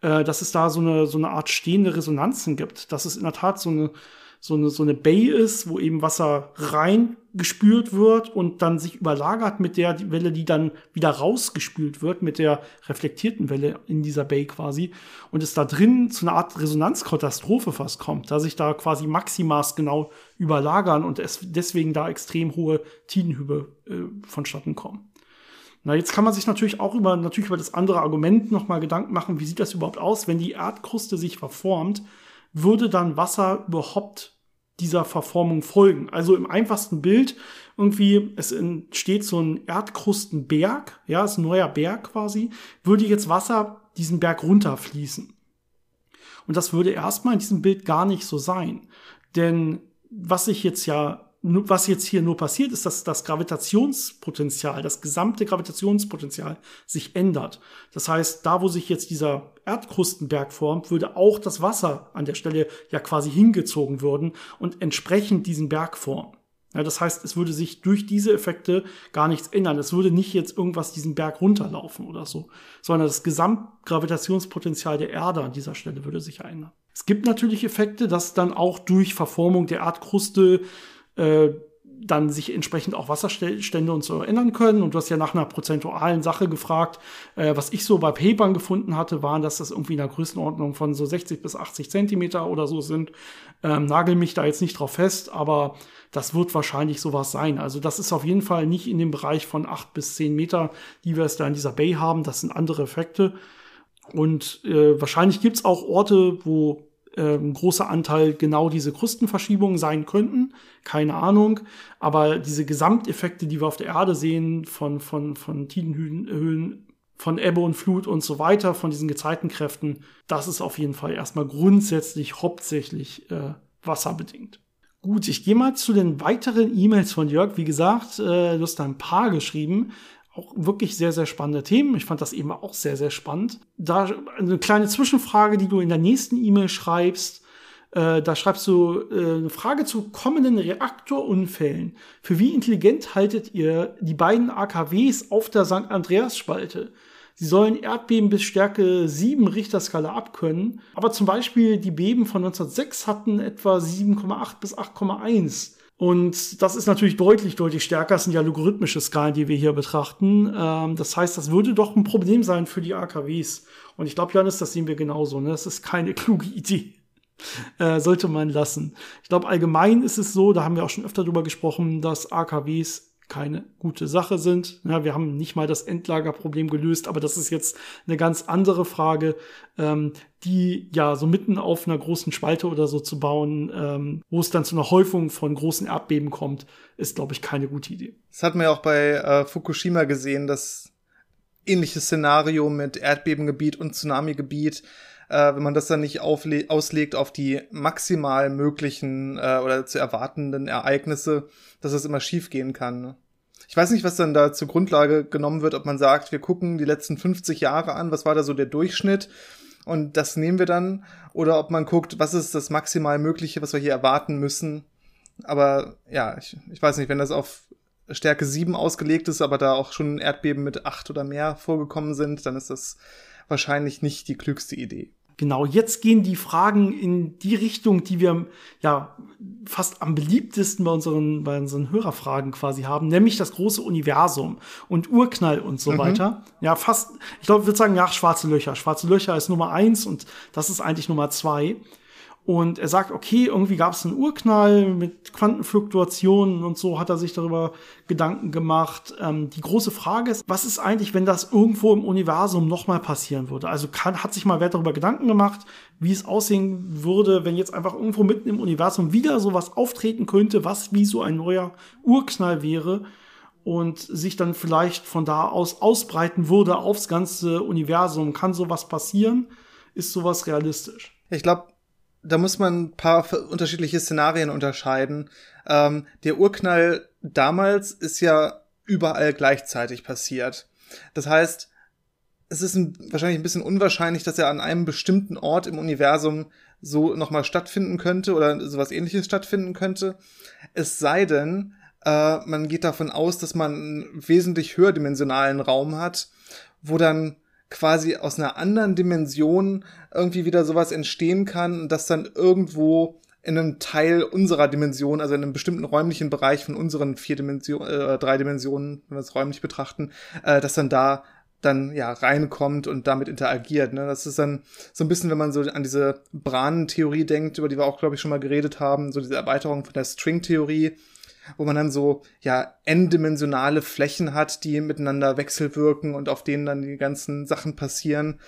äh, dass es da so eine, so eine Art stehende Resonanzen gibt. Dass es in der Tat so eine, so eine, so eine Bay ist, wo eben Wasser reingespült wird und dann sich überlagert mit der Welle, die dann wieder rausgespült wird, mit der reflektierten Welle in dieser Bay quasi. Und es da drin zu einer Art Resonanzkatastrophe fast kommt, da sich da quasi Maximas genau überlagern und es deswegen da extrem hohe Tidenhübe äh, vonstatten kommen. Na, jetzt kann man sich natürlich auch über, natürlich über das andere Argument nochmal Gedanken machen, wie sieht das überhaupt aus, wenn die Erdkruste sich verformt, würde dann Wasser überhaupt dieser Verformung folgen? Also im einfachsten Bild irgendwie, es entsteht so ein Erdkrustenberg, ja, ist ein neuer Berg quasi, würde jetzt Wasser diesen Berg runterfließen. Und das würde erstmal in diesem Bild gar nicht so sein. Denn was sich jetzt ja was jetzt hier nur passiert, ist, dass das Gravitationspotenzial, das gesamte Gravitationspotenzial sich ändert. Das heißt, da wo sich jetzt dieser Erdkrustenberg formt, würde auch das Wasser an der Stelle ja quasi hingezogen würden und entsprechend diesen Berg formen. Ja, das heißt, es würde sich durch diese Effekte gar nichts ändern. Es würde nicht jetzt irgendwas diesen Berg runterlaufen oder so, sondern das Gesamtgravitationspotenzial der Erde an dieser Stelle würde sich ändern. Es gibt natürlich Effekte, dass dann auch durch Verformung der Erdkruste äh, dann sich entsprechend auch Wasserstände und so ändern können. Und du hast ja nach einer prozentualen Sache gefragt. Äh, was ich so bei Papern gefunden hatte, waren, dass das irgendwie in der Größenordnung von so 60 bis 80 Zentimeter oder so sind. Ähm, nagel mich da jetzt nicht drauf fest, aber das wird wahrscheinlich sowas sein. Also das ist auf jeden Fall nicht in dem Bereich von 8 bis 10 Meter, die wir es da in dieser Bay haben. Das sind andere Effekte. Und äh, wahrscheinlich gibt's auch Orte, wo ähm, großer Anteil genau diese Krustenverschiebungen sein könnten. Keine Ahnung. Aber diese Gesamteffekte, die wir auf der Erde sehen, von, von, von Tidenhöhlen, von Ebbe und Flut und so weiter, von diesen Gezeitenkräften, das ist auf jeden Fall erstmal grundsätzlich hauptsächlich äh, wasserbedingt. Gut, ich gehe mal zu den weiteren E-Mails von Jörg. Wie gesagt, äh, du hast da ein paar geschrieben auch wirklich sehr, sehr spannende Themen. Ich fand das eben auch sehr, sehr spannend. Da eine kleine Zwischenfrage, die du in der nächsten E-Mail schreibst. Äh, da schreibst du äh, eine Frage zu kommenden Reaktorunfällen. Für wie intelligent haltet ihr die beiden AKWs auf der St. Andreas-Spalte? Sie sollen Erdbeben bis Stärke 7 Richterskala abkönnen, aber zum Beispiel die Beben von 1906 hatten etwa 7,8 bis 8,1. Und das ist natürlich deutlich, deutlich stärker. Das sind ja logarithmische Skalen, die wir hier betrachten. Ähm, das heißt, das würde doch ein Problem sein für die AKWs. Und ich glaube, Janis, das sehen wir genauso. Ne? Das ist keine kluge Idee. äh, sollte man lassen. Ich glaube, allgemein ist es so, da haben wir auch schon öfter drüber gesprochen, dass AKWs keine gute Sache sind. Ja, wir haben nicht mal das Endlagerproblem gelöst, aber das ist jetzt eine ganz andere Frage, ähm, die ja so mitten auf einer großen Spalte oder so zu bauen, ähm, wo es dann zu einer Häufung von großen Erdbeben kommt, ist, glaube ich, keine gute Idee. Das hat man ja auch bei äh, Fukushima gesehen, das ähnliche Szenario mit Erdbebengebiet und Tsunamigebiet äh, wenn man das dann nicht auslegt auf die maximal möglichen äh, oder zu erwartenden Ereignisse, dass es immer schief gehen kann. Ne? Ich weiß nicht, was dann da zur Grundlage genommen wird, ob man sagt, wir gucken die letzten 50 Jahre an, was war da so der Durchschnitt und das nehmen wir dann, oder ob man guckt, was ist das maximal Mögliche, was wir hier erwarten müssen. Aber ja, ich, ich weiß nicht, wenn das auf Stärke 7 ausgelegt ist, aber da auch schon Erdbeben mit 8 oder mehr vorgekommen sind, dann ist das wahrscheinlich nicht die klügste Idee. Genau, jetzt gehen die Fragen in die Richtung, die wir ja fast am beliebtesten bei unseren, bei unseren Hörerfragen quasi haben, nämlich das große Universum und Urknall und so mhm. weiter. Ja, fast, ich glaube, ich würde sagen, ja, schwarze Löcher. Schwarze Löcher ist Nummer eins und das ist eigentlich Nummer zwei. Und er sagt, okay, irgendwie gab es einen Urknall mit Quantenfluktuationen und so hat er sich darüber Gedanken gemacht. Ähm, die große Frage ist, was ist eigentlich, wenn das irgendwo im Universum nochmal passieren würde? Also kann, hat sich mal wer darüber Gedanken gemacht, wie es aussehen würde, wenn jetzt einfach irgendwo mitten im Universum wieder sowas auftreten könnte, was wie so ein neuer Urknall wäre und sich dann vielleicht von da aus ausbreiten würde aufs ganze Universum. Kann sowas passieren? Ist sowas realistisch? Ich glaube, da muss man ein paar unterschiedliche Szenarien unterscheiden. Ähm, der Urknall damals ist ja überall gleichzeitig passiert. Das heißt, es ist ein, wahrscheinlich ein bisschen unwahrscheinlich, dass er an einem bestimmten Ort im Universum so nochmal stattfinden könnte oder sowas ähnliches stattfinden könnte. Es sei denn, äh, man geht davon aus, dass man einen wesentlich höherdimensionalen Raum hat, wo dann quasi aus einer anderen Dimension irgendwie wieder sowas entstehen kann, das dann irgendwo in einem Teil unserer Dimension, also in einem bestimmten räumlichen Bereich von unseren vier Dimensionen, äh, drei Dimensionen, wenn wir es räumlich betrachten, äh, dass dann da dann ja reinkommt und damit interagiert. Ne? Das ist dann so ein bisschen, wenn man so an diese Bran-Theorie denkt, über die wir auch, glaube ich, schon mal geredet haben, so diese Erweiterung von der String-Theorie, wo man dann so ja n-dimensionale Flächen hat, die miteinander wechselwirken und auf denen dann die ganzen Sachen passieren.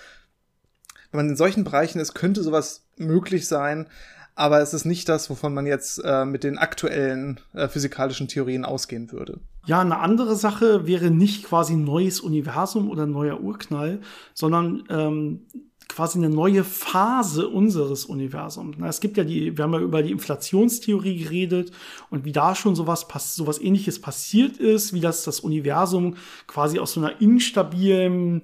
Wenn man in solchen Bereichen ist, könnte sowas möglich sein, aber es ist nicht das, wovon man jetzt äh, mit den aktuellen äh, physikalischen Theorien ausgehen würde. Ja, eine andere Sache wäre nicht quasi neues Universum oder neuer Urknall, sondern ähm, quasi eine neue Phase unseres Universums. Es gibt ja die, wir haben ja über die Inflationstheorie geredet und wie da schon sowas, sowas ähnliches passiert ist, wie das das Universum quasi aus so einer instabilen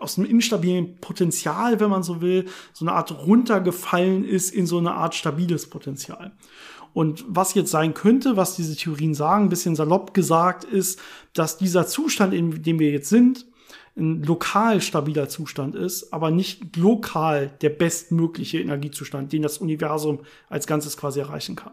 aus einem instabilen Potenzial, wenn man so will, so eine Art runtergefallen ist in so eine Art stabiles Potenzial. Und was jetzt sein könnte, was diese Theorien sagen, ein bisschen salopp gesagt, ist, dass dieser Zustand, in dem wir jetzt sind, ein lokal stabiler Zustand ist, aber nicht lokal der bestmögliche Energiezustand, den das Universum als Ganzes quasi erreichen kann.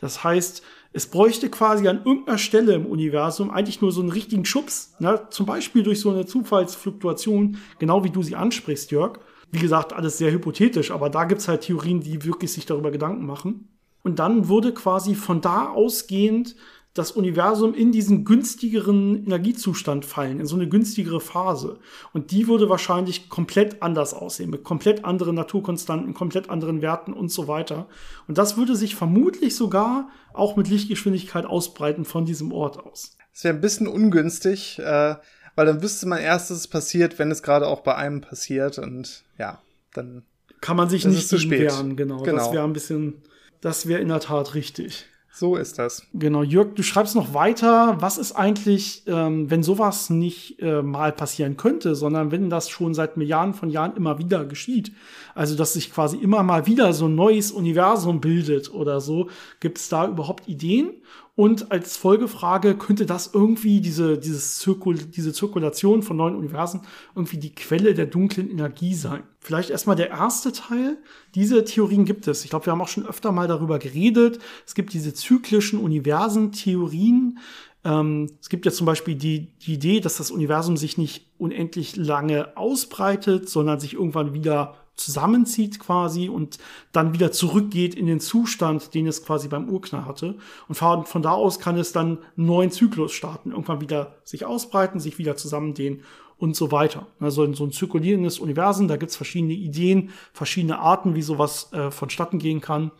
Das heißt, es bräuchte quasi an irgendeiner Stelle im Universum eigentlich nur so einen richtigen Schubs, ne? zum Beispiel durch so eine Zufallsfluktuation, genau wie du sie ansprichst, Jörg. Wie gesagt, alles sehr hypothetisch, aber da gibt's halt Theorien, die wirklich sich darüber Gedanken machen. Und dann würde quasi von da ausgehend das Universum in diesen günstigeren Energiezustand fallen, in so eine günstigere Phase. Und die würde wahrscheinlich komplett anders aussehen, mit komplett anderen Naturkonstanten, komplett anderen Werten und so weiter. Und das würde sich vermutlich sogar auch mit Lichtgeschwindigkeit ausbreiten von diesem Ort aus. Das wäre ein bisschen ungünstig, äh, weil dann wüsste man erst, dass es passiert, wenn es gerade auch bei einem passiert. Und ja, dann kann man sich nicht zu spät. wehren. Genau, genau. das wäre ein bisschen, das wäre in der Tat richtig. So ist das. Genau, Jörg, du schreibst noch weiter, was ist eigentlich, ähm, wenn sowas nicht äh, mal passieren könnte, sondern wenn das schon seit Milliarden von Jahren immer wieder geschieht, also dass sich quasi immer mal wieder so ein neues Universum bildet oder so, gibt es da überhaupt Ideen? Und als Folgefrage könnte das irgendwie diese, dieses Zirkul diese Zirkulation von neuen Universen irgendwie die Quelle der dunklen Energie sein. Vielleicht erstmal der erste Teil. Diese Theorien gibt es. Ich glaube, wir haben auch schon öfter mal darüber geredet. Es gibt diese zyklischen Universentheorien. Ähm, es gibt ja zum Beispiel die, die Idee, dass das Universum sich nicht unendlich lange ausbreitet, sondern sich irgendwann wieder zusammenzieht quasi und dann wieder zurückgeht in den Zustand, den es quasi beim Urknall hatte. Und von, da aus kann es dann einen neuen Zyklus starten, irgendwann wieder sich ausbreiten, sich wieder zusammendehnen und so weiter. Also so ein zirkulierendes Universum, da gibt's verschiedene Ideen, verschiedene Arten, wie sowas äh, vonstatten gehen kann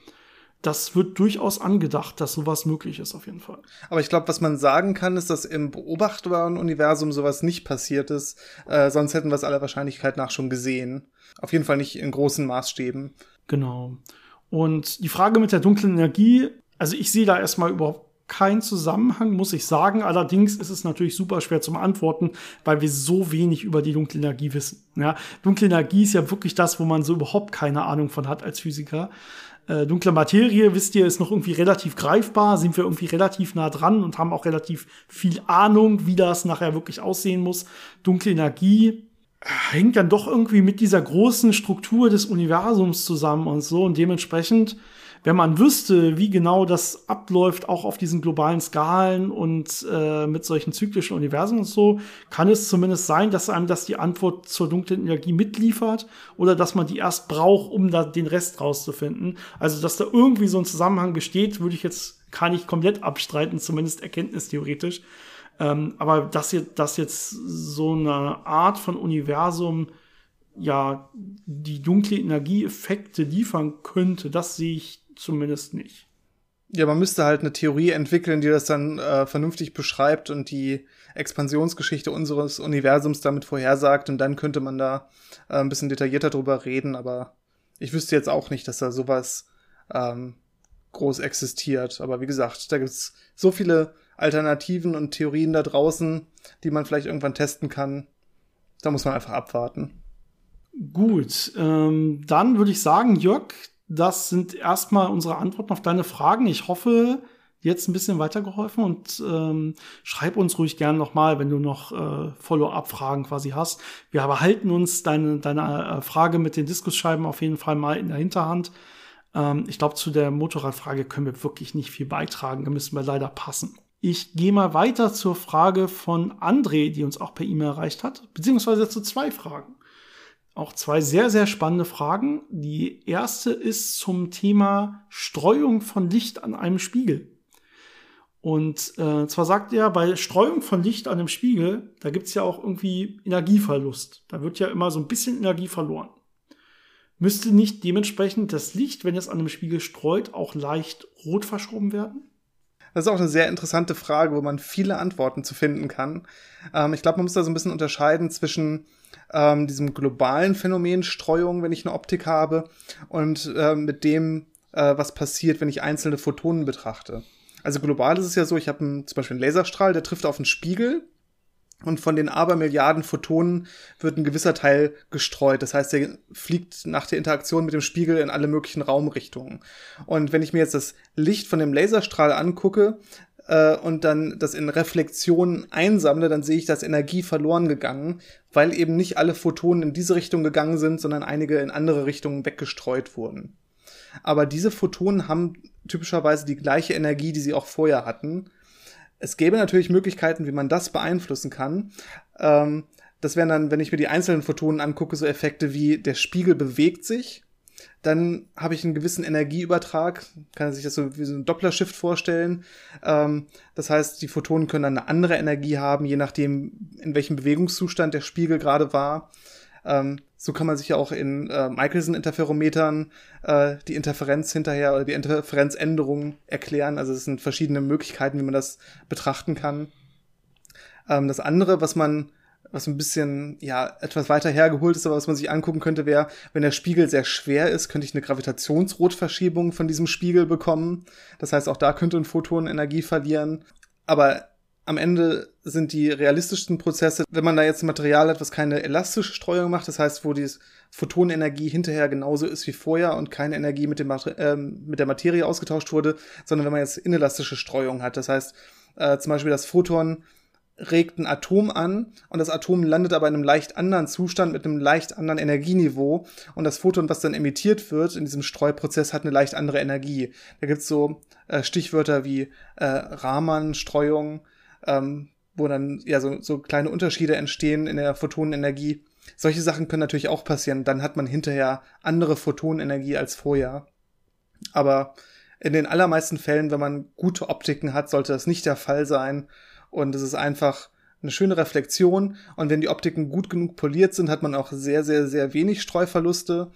das wird durchaus angedacht, dass sowas möglich ist, auf jeden Fall. Aber ich glaube, was man sagen kann, ist, dass im beobachtbaren Universum sowas nicht passiert ist. Äh, sonst hätten wir es aller Wahrscheinlichkeit nach schon gesehen. Auf jeden Fall nicht in großen Maßstäben. Genau. Und die Frage mit der dunklen Energie, also ich sehe da erstmal überhaupt keinen Zusammenhang, muss ich sagen. Allerdings ist es natürlich super schwer zum Antworten, weil wir so wenig über die dunkle Energie wissen. Ja, dunkle Energie ist ja wirklich das, wo man so überhaupt keine Ahnung von hat als Physiker. Äh, dunkle Materie, wisst ihr, ist noch irgendwie relativ greifbar, sind wir irgendwie relativ nah dran und haben auch relativ viel Ahnung, wie das nachher wirklich aussehen muss. Dunkle Energie hängt dann doch irgendwie mit dieser großen Struktur des Universums zusammen und so und dementsprechend wenn man wüsste, wie genau das abläuft, auch auf diesen globalen Skalen und äh, mit solchen zyklischen Universen und so, kann es zumindest sein, dass einem das die Antwort zur dunklen Energie mitliefert oder dass man die erst braucht, um da den Rest rauszufinden. Also, dass da irgendwie so ein Zusammenhang besteht, würde ich jetzt kann ich komplett abstreiten, zumindest erkenntnistheoretisch. Ähm, aber dass jetzt, dass jetzt so eine Art von Universum ja die dunkle Energieeffekte liefern könnte, das sehe ich zumindest nicht. Ja, man müsste halt eine Theorie entwickeln, die das dann äh, vernünftig beschreibt und die Expansionsgeschichte unseres Universums damit vorhersagt und dann könnte man da äh, ein bisschen detaillierter drüber reden, aber ich wüsste jetzt auch nicht, dass da sowas ähm, groß existiert. Aber wie gesagt, da gibt's so viele Alternativen und Theorien da draußen, die man vielleicht irgendwann testen kann. Da muss man einfach abwarten. Gut, ähm, dann würde ich sagen, Jörg, das sind erstmal unsere Antworten auf deine Fragen. Ich hoffe, jetzt ein bisschen weitergeholfen und ähm, schreib uns ruhig gern nochmal, wenn du noch äh, Follow-up-Fragen quasi hast. Wir behalten uns deine, deine äh, Frage mit den Diskusscheiben auf jeden Fall mal in der Hinterhand. Ähm, ich glaube, zu der Motorradfrage können wir wirklich nicht viel beitragen. Da müssen wir leider passen. Ich gehe mal weiter zur Frage von André, die uns auch per E-Mail erreicht hat, beziehungsweise zu zwei Fragen auch zwei sehr, sehr spannende Fragen. Die erste ist zum Thema Streuung von Licht an einem Spiegel. Und äh, zwar sagt er, bei Streuung von Licht an einem Spiegel, da gibt's ja auch irgendwie Energieverlust. Da wird ja immer so ein bisschen Energie verloren. Müsste nicht dementsprechend das Licht, wenn es an einem Spiegel streut, auch leicht rot verschoben werden? Das ist auch eine sehr interessante Frage, wo man viele Antworten zu finden kann. Ähm, ich glaube, man muss da so ein bisschen unterscheiden zwischen ähm, diesem globalen Phänomen Streuung, wenn ich eine Optik habe, und äh, mit dem, äh, was passiert, wenn ich einzelne Photonen betrachte. Also global ist es ja so, ich habe zum Beispiel einen Laserstrahl, der trifft auf einen Spiegel und von den Abermilliarden Photonen wird ein gewisser Teil gestreut. Das heißt, der fliegt nach der Interaktion mit dem Spiegel in alle möglichen Raumrichtungen. Und wenn ich mir jetzt das Licht von dem Laserstrahl angucke, äh, und dann das in Reflexionen einsammle, dann sehe ich, dass Energie verloren gegangen, weil eben nicht alle Photonen in diese Richtung gegangen sind, sondern einige in andere Richtungen weggestreut wurden. Aber diese Photonen haben typischerweise die gleiche Energie, die sie auch vorher hatten. Es gäbe natürlich Möglichkeiten, wie man das beeinflussen kann. Ähm, das wären dann, wenn ich mir die einzelnen Photonen angucke, so Effekte wie der Spiegel bewegt sich dann habe ich einen gewissen Energieübertrag. Kann sich das so wie so ein Doppler-Shift vorstellen. Ähm, das heißt, die Photonen können dann eine andere Energie haben, je nachdem, in welchem Bewegungszustand der Spiegel gerade war. Ähm, so kann man sich ja auch in äh, Michelson-Interferometern äh, die Interferenz hinterher oder die Interferenzänderung erklären. Also es sind verschiedene Möglichkeiten, wie man das betrachten kann. Ähm, das andere, was man was ein bisschen, ja, etwas weiter hergeholt ist, aber was man sich angucken könnte, wäre, wenn der Spiegel sehr schwer ist, könnte ich eine Gravitationsrotverschiebung von diesem Spiegel bekommen. Das heißt, auch da könnte ein Photon Energie verlieren. Aber am Ende sind die realistischsten Prozesse, wenn man da jetzt ein Material hat, was keine elastische Streuung macht, das heißt, wo die Photonenergie hinterher genauso ist wie vorher und keine Energie mit, dem äh, mit der Materie ausgetauscht wurde, sondern wenn man jetzt inelastische Streuung hat, das heißt, äh, zum Beispiel das Photon regt ein Atom an und das Atom landet aber in einem leicht anderen Zustand mit einem leicht anderen Energieniveau und das Photon, was dann emittiert wird in diesem Streuprozess, hat eine leicht andere Energie. Da gibt's so äh, Stichwörter wie äh, Raman-Streuung, ähm, wo dann ja so, so kleine Unterschiede entstehen in der Photonenenergie. Solche Sachen können natürlich auch passieren. Dann hat man hinterher andere Photonenergie als vorher. Aber in den allermeisten Fällen, wenn man gute Optiken hat, sollte das nicht der Fall sein. Und es ist einfach eine schöne Reflexion. Und wenn die Optiken gut genug poliert sind, hat man auch sehr, sehr, sehr wenig Streuverluste.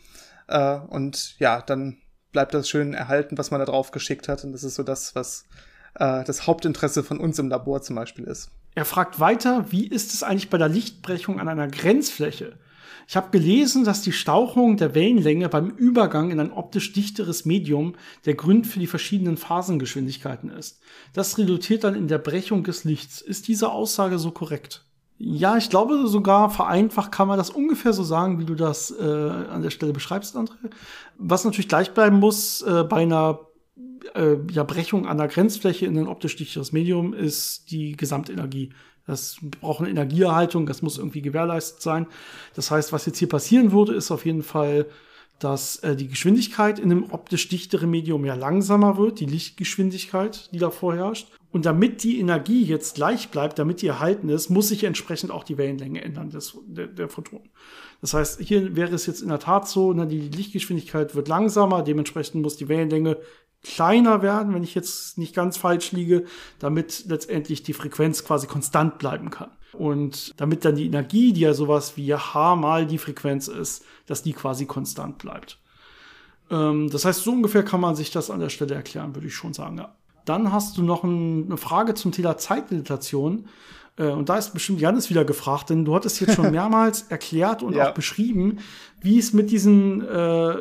Äh, und ja, dann bleibt das schön erhalten, was man da drauf geschickt hat. Und das ist so das, was äh, das Hauptinteresse von uns im Labor zum Beispiel ist. Er fragt weiter, wie ist es eigentlich bei der Lichtbrechung an einer Grenzfläche? Ich habe gelesen, dass die Stauchung der Wellenlänge beim Übergang in ein optisch dichteres Medium der Grund für die verschiedenen Phasengeschwindigkeiten ist. Das resultiert dann in der Brechung des Lichts. Ist diese Aussage so korrekt? Ja, ich glaube sogar vereinfacht kann man das ungefähr so sagen, wie du das äh, an der Stelle beschreibst, André. Was natürlich gleich bleiben muss äh, bei einer äh, ja, Brechung an der Grenzfläche in ein optisch dichteres Medium ist die Gesamtenergie. Das braucht eine Energieerhaltung, das muss irgendwie gewährleistet sein. Das heißt, was jetzt hier passieren würde, ist auf jeden Fall, dass äh, die Geschwindigkeit in einem optisch dichteren Medium ja langsamer wird, die Lichtgeschwindigkeit, die da vorherrscht. Und damit die Energie jetzt gleich bleibt, damit die erhalten ist, muss sich entsprechend auch die Wellenlänge ändern des, der, der Photonen. Das heißt, hier wäre es jetzt in der Tat so, ne, die Lichtgeschwindigkeit wird langsamer, dementsprechend muss die Wellenlänge kleiner werden, wenn ich jetzt nicht ganz falsch liege, damit letztendlich die Frequenz quasi konstant bleiben kann. Und damit dann die Energie, die ja sowas wie H mal die Frequenz ist, dass die quasi konstant bleibt. Ähm, das heißt, so ungefähr kann man sich das an der Stelle erklären, würde ich schon sagen. Ja. Dann hast du noch ein, eine Frage zum Thema Zeitdilatation. Äh, und da ist bestimmt Janis wieder gefragt, denn du hattest jetzt schon mehrmals erklärt und ja. auch beschrieben, wie es mit diesen äh,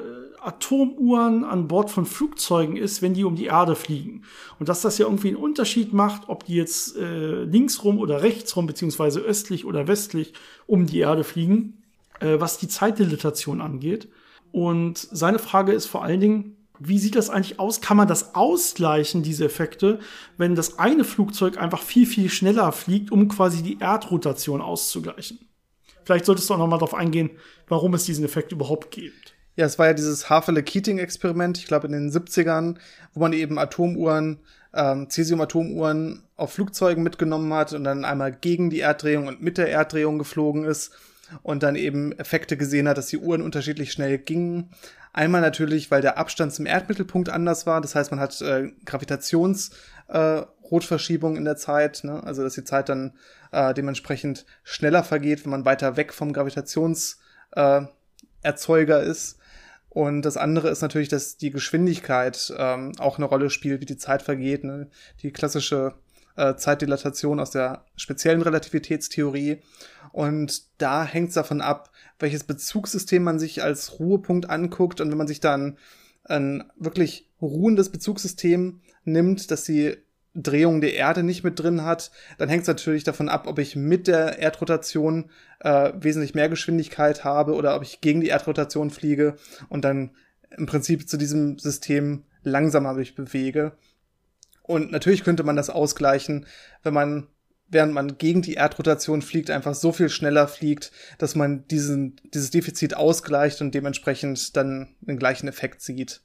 Atomuhren an Bord von Flugzeugen ist, wenn die um die Erde fliegen. Und dass das ja irgendwie einen Unterschied macht, ob die jetzt äh, linksrum oder rechtsrum, beziehungsweise östlich oder westlich um die Erde fliegen, äh, was die Zeitdilatation angeht. Und seine Frage ist vor allen Dingen, wie sieht das eigentlich aus? Kann man das ausgleichen, diese Effekte, wenn das eine Flugzeug einfach viel, viel schneller fliegt, um quasi die Erdrotation auszugleichen? Vielleicht solltest du auch noch mal darauf eingehen, warum es diesen Effekt überhaupt gibt. Ja, es war ja dieses Havele-Keating-Experiment, ich glaube in den 70ern, wo man eben Atomuhren, ähm, Cesium-Atomuhren auf Flugzeugen mitgenommen hat und dann einmal gegen die Erddrehung und mit der Erddrehung geflogen ist und dann eben Effekte gesehen hat, dass die Uhren unterschiedlich schnell gingen. Einmal natürlich, weil der Abstand zum Erdmittelpunkt anders war, das heißt, man hat äh, Gravitations äh, in der Zeit, ne? also dass die Zeit dann äh, dementsprechend schneller vergeht, wenn man weiter weg vom Gravitationserzeuger äh, ist. Und das andere ist natürlich, dass die Geschwindigkeit ähm, auch eine Rolle spielt, wie die Zeit vergeht. Ne? Die klassische äh, Zeitdilatation aus der speziellen Relativitätstheorie. Und da hängt es davon ab, welches Bezugssystem man sich als Ruhepunkt anguckt. Und wenn man sich dann ein wirklich ruhendes Bezugssystem nimmt, das die Drehung der Erde nicht mit drin hat, dann hängt es natürlich davon ab, ob ich mit der Erdrotation äh, wesentlich mehr Geschwindigkeit habe oder ob ich gegen die Erdrotation fliege und dann im Prinzip zu diesem System langsamer mich bewege. Und natürlich könnte man das ausgleichen, wenn man, während man gegen die Erdrotation fliegt, einfach so viel schneller fliegt, dass man diesen, dieses Defizit ausgleicht und dementsprechend dann den gleichen Effekt sieht.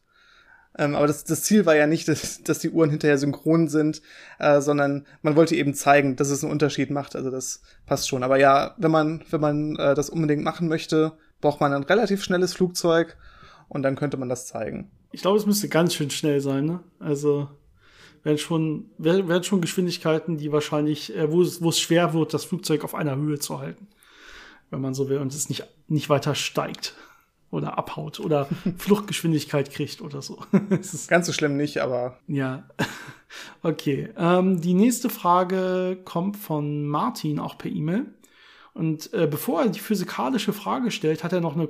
Ähm, aber das, das Ziel war ja nicht, dass, dass die Uhren hinterher synchron sind, äh, sondern man wollte eben zeigen, dass es einen Unterschied macht. Also das passt schon. Aber ja, wenn man, wenn man äh, das unbedingt machen möchte, braucht man ein relativ schnelles Flugzeug und dann könnte man das zeigen. Ich glaube, es müsste ganz schön schnell sein, ne? Also werden schon, werden schon Geschwindigkeiten, die wahrscheinlich, äh, wo, es, wo es schwer wird, das Flugzeug auf einer Höhe zu halten. Wenn man so will und es nicht, nicht weiter steigt oder abhaut oder Fluchtgeschwindigkeit kriegt oder so. Ganz so schlimm nicht, aber. Ja. Okay. Ähm, die nächste Frage kommt von Martin auch per E-Mail. Und äh, bevor er die physikalische Frage stellt, hat er noch eine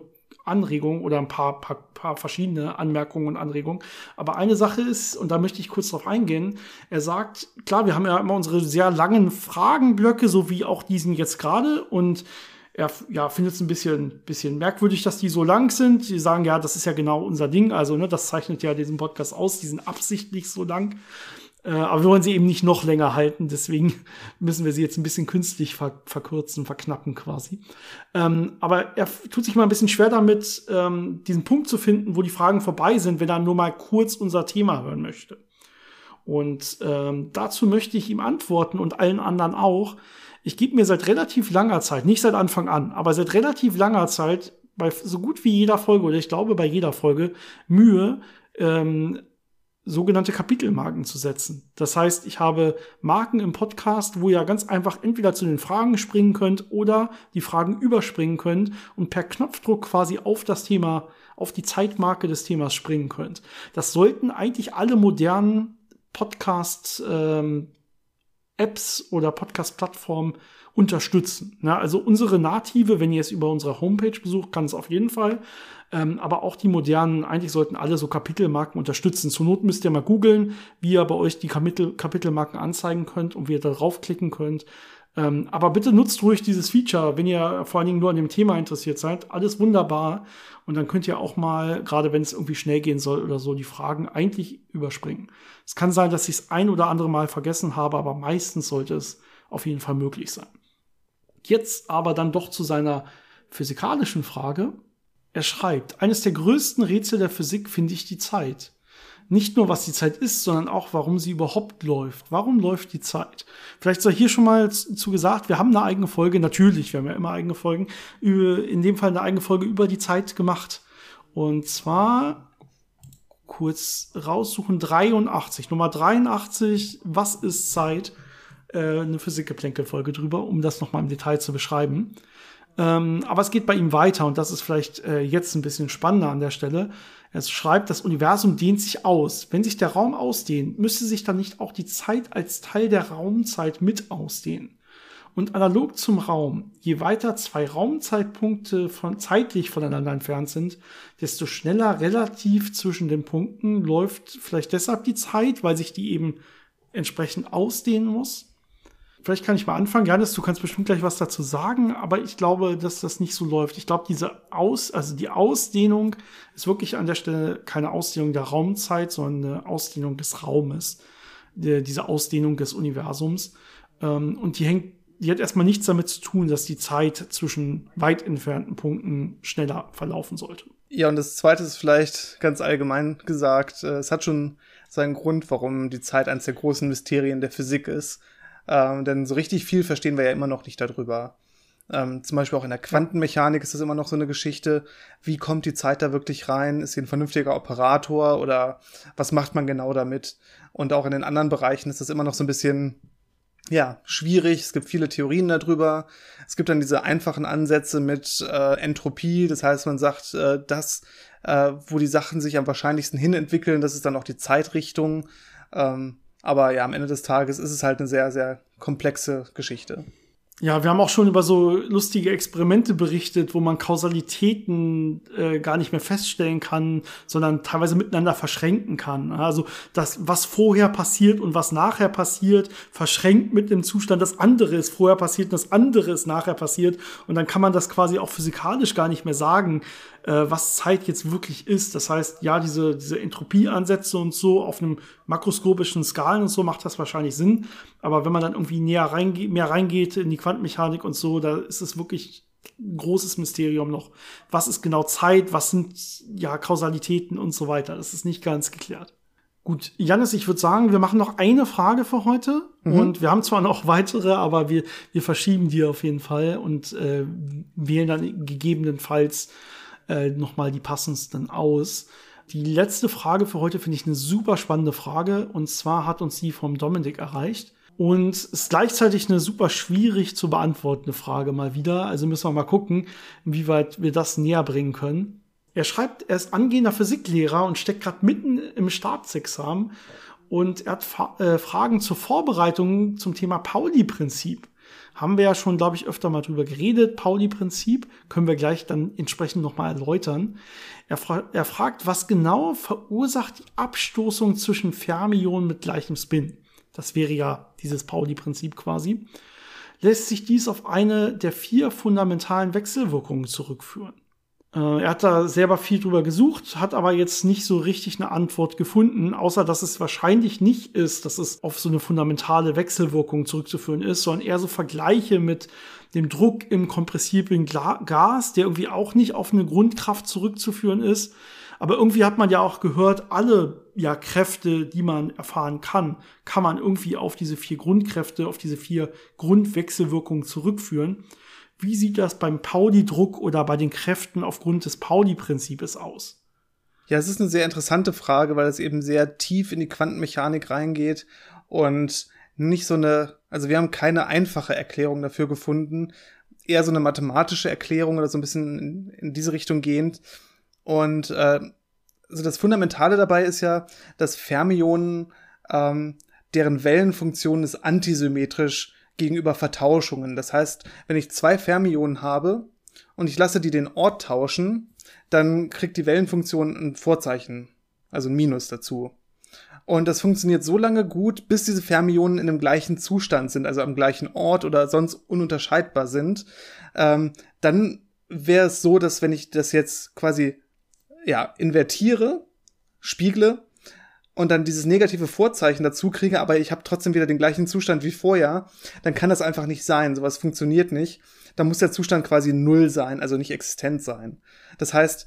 Anregung oder ein paar, paar, paar verschiedene Anmerkungen und Anregungen. Aber eine Sache ist, und da möchte ich kurz drauf eingehen, er sagt, klar, wir haben ja immer unsere sehr langen Fragenblöcke, so wie auch diesen jetzt gerade. Und er ja, findet es ein bisschen, bisschen merkwürdig, dass die so lang sind. Sie sagen, ja, das ist ja genau unser Ding. Also, ne, das zeichnet ja diesen Podcast aus. Die sind absichtlich so lang. Äh, aber wir wollen sie eben nicht noch länger halten. Deswegen müssen wir sie jetzt ein bisschen künstlich ver verkürzen, verknappen quasi. Ähm, aber er tut sich mal ein bisschen schwer damit, ähm, diesen Punkt zu finden, wo die Fragen vorbei sind, wenn er nur mal kurz unser Thema hören möchte. Und ähm, dazu möchte ich ihm antworten und allen anderen auch, ich gebe mir seit relativ langer Zeit, nicht seit Anfang an, aber seit relativ langer Zeit bei so gut wie jeder Folge oder ich glaube bei jeder Folge Mühe, ähm, sogenannte Kapitelmarken zu setzen. Das heißt, ich habe Marken im Podcast, wo ihr ganz einfach entweder zu den Fragen springen könnt oder die Fragen überspringen könnt und per Knopfdruck quasi auf das Thema, auf die Zeitmarke des Themas springen könnt. Das sollten eigentlich alle modernen Podcast ähm, Apps oder Podcast-Plattformen unterstützen. Ja, also unsere native, wenn ihr es über unsere Homepage besucht, kann es auf jeden Fall. Ähm, aber auch die modernen, eigentlich sollten alle so Kapitelmarken unterstützen. Zur Not müsst ihr mal googeln, wie ihr bei euch die Kapitel, Kapitelmarken anzeigen könnt und wie ihr da draufklicken könnt. Ähm, aber bitte nutzt ruhig dieses Feature, wenn ihr vor allen Dingen nur an dem Thema interessiert seid. Alles wunderbar. Und dann könnt ihr auch mal, gerade wenn es irgendwie schnell gehen soll oder so, die Fragen eigentlich überspringen. Es kann sein, dass ich es ein oder andere Mal vergessen habe, aber meistens sollte es auf jeden Fall möglich sein. Jetzt aber dann doch zu seiner physikalischen Frage. Er schreibt, eines der größten Rätsel der Physik finde ich die Zeit. Nicht nur, was die Zeit ist, sondern auch, warum sie überhaupt läuft. Warum läuft die Zeit? Vielleicht sei hier schon mal zu gesagt, wir haben eine eigene Folge, natürlich, wir haben ja immer eigene Folgen, in dem Fall eine eigene Folge über die Zeit gemacht. Und zwar kurz raussuchen, 83, Nummer 83, was ist Zeit? Äh, eine Physikgeplänkel-Folge drüber, um das nochmal im Detail zu beschreiben. Ähm, aber es geht bei ihm weiter und das ist vielleicht äh, jetzt ein bisschen spannender an der Stelle. Er schreibt, das Universum dehnt sich aus. Wenn sich der Raum ausdehnt, müsste sich dann nicht auch die Zeit als Teil der Raumzeit mit ausdehnen. Und analog zum Raum, je weiter zwei Raumzeitpunkte von, zeitlich voneinander entfernt sind, desto schneller relativ zwischen den Punkten läuft vielleicht deshalb die Zeit, weil sich die eben entsprechend ausdehnen muss. Vielleicht kann ich mal anfangen. Janis, du kannst bestimmt gleich was dazu sagen, aber ich glaube, dass das nicht so läuft. Ich glaube, diese Aus, also die Ausdehnung ist wirklich an der Stelle keine Ausdehnung der Raumzeit, sondern eine Ausdehnung des Raumes. Die, diese Ausdehnung des Universums. Ähm, und die hängt, die hat erstmal nichts damit zu tun, dass die Zeit zwischen weit entfernten Punkten schneller verlaufen sollte. Ja, und das zweite ist vielleicht ganz allgemein gesagt, äh, es hat schon seinen Grund, warum die Zeit eines der großen Mysterien der Physik ist ähm, denn so richtig viel verstehen wir ja immer noch nicht darüber. Ähm, zum Beispiel auch in der Quantenmechanik ist das immer noch so eine Geschichte. Wie kommt die Zeit da wirklich rein? Ist sie ein vernünftiger Operator oder was macht man genau damit? Und auch in den anderen Bereichen ist das immer noch so ein bisschen, ja, schwierig. Es gibt viele Theorien darüber. Es gibt dann diese einfachen Ansätze mit äh, Entropie. Das heißt, man sagt, äh, das, äh, wo die Sachen sich am wahrscheinlichsten hin entwickeln, das ist dann auch die Zeitrichtung. Ähm, aber ja, am Ende des Tages ist es halt eine sehr, sehr komplexe Geschichte. Ja, wir haben auch schon über so lustige Experimente berichtet, wo man Kausalitäten äh, gar nicht mehr feststellen kann, sondern teilweise miteinander verschränken kann. Also das, was vorher passiert und was nachher passiert, verschränkt mit dem Zustand, das andere ist vorher passiert und das andere ist nachher passiert. Und dann kann man das quasi auch physikalisch gar nicht mehr sagen, was Zeit jetzt wirklich ist. Das heißt, ja, diese, diese Entropieansätze und so auf einem makroskopischen Skalen und so macht das wahrscheinlich Sinn. Aber wenn man dann irgendwie näher reingeht, mehr reingeht in die Quantenmechanik und so, da ist es wirklich ein großes Mysterium noch. Was ist genau Zeit? Was sind ja Kausalitäten und so weiter? Das ist nicht ganz geklärt. Gut, Janis, ich würde sagen, wir machen noch eine Frage für heute. Mhm. Und wir haben zwar noch weitere, aber wir, wir verschieben die auf jeden Fall und äh, wählen dann gegebenenfalls äh, nochmal die passendsten aus. Die letzte Frage für heute finde ich eine super spannende Frage. Und zwar hat uns die vom Dominik erreicht. Und ist gleichzeitig eine super schwierig zu beantwortende Frage mal wieder. Also müssen wir mal gucken, inwieweit wir das näher bringen können. Er schreibt, er ist angehender Physiklehrer und steckt gerade mitten im Staatsexamen und er hat Fa äh, Fragen zur Vorbereitung zum Thema Pauli-Prinzip haben wir ja schon, glaube ich, öfter mal drüber geredet. Pauli-Prinzip können wir gleich dann entsprechend nochmal erläutern. Er, fra er, fragt, was genau verursacht die Abstoßung zwischen Fermionen mit gleichem Spin? Das wäre ja dieses Pauli-Prinzip quasi. Lässt sich dies auf eine der vier fundamentalen Wechselwirkungen zurückführen? Äh, er hat da selber viel drüber gesucht, hat aber jetzt nicht so richtig eine Antwort gefunden, außer dass es wahrscheinlich nicht ist, dass es auf so eine fundamentale Wechselwirkung zurückzuführen ist, sondern eher so Vergleiche mit dem Druck im kompressiblen Gas, der irgendwie auch nicht auf eine Grundkraft zurückzuführen ist. Aber irgendwie hat man ja auch gehört, alle ja Kräfte, die man erfahren kann, kann man irgendwie auf diese vier Grundkräfte, auf diese vier Grundwechselwirkungen zurückführen. Wie sieht das beim Pauli-Druck oder bei den Kräften aufgrund des Pauli-Prinzips aus? Ja, es ist eine sehr interessante Frage, weil es eben sehr tief in die Quantenmechanik reingeht und nicht so eine, also wir haben keine einfache Erklärung dafür gefunden, eher so eine mathematische Erklärung oder so ein bisschen in, in diese Richtung gehend. Und äh, also das Fundamentale dabei ist ja, dass Fermionen, ähm, deren Wellenfunktion ist antisymmetrisch gegenüber Vertauschungen. Das heißt, wenn ich zwei Fermionen habe und ich lasse die den Ort tauschen, dann kriegt die Wellenfunktion ein Vorzeichen, also ein Minus dazu. Und das funktioniert so lange gut, bis diese Fermionen in dem gleichen Zustand sind, also am gleichen Ort oder sonst ununterscheidbar sind. Ähm, dann wäre es so, dass wenn ich das jetzt quasi ja invertiere, spiegle, und dann dieses negative Vorzeichen dazu kriege, aber ich habe trotzdem wieder den gleichen Zustand wie vorher, dann kann das einfach nicht sein. Sowas funktioniert nicht. Da muss der Zustand quasi null sein, also nicht existent sein. Das heißt,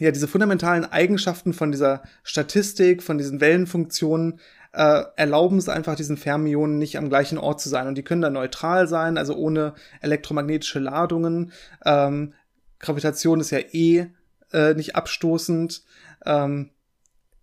ja, diese fundamentalen Eigenschaften von dieser Statistik, von diesen Wellenfunktionen, äh, erlauben es einfach diesen Fermionen nicht am gleichen Ort zu sein. Und die können da neutral sein, also ohne elektromagnetische Ladungen. Ähm, Gravitation ist ja eh äh, nicht abstoßend. Ähm,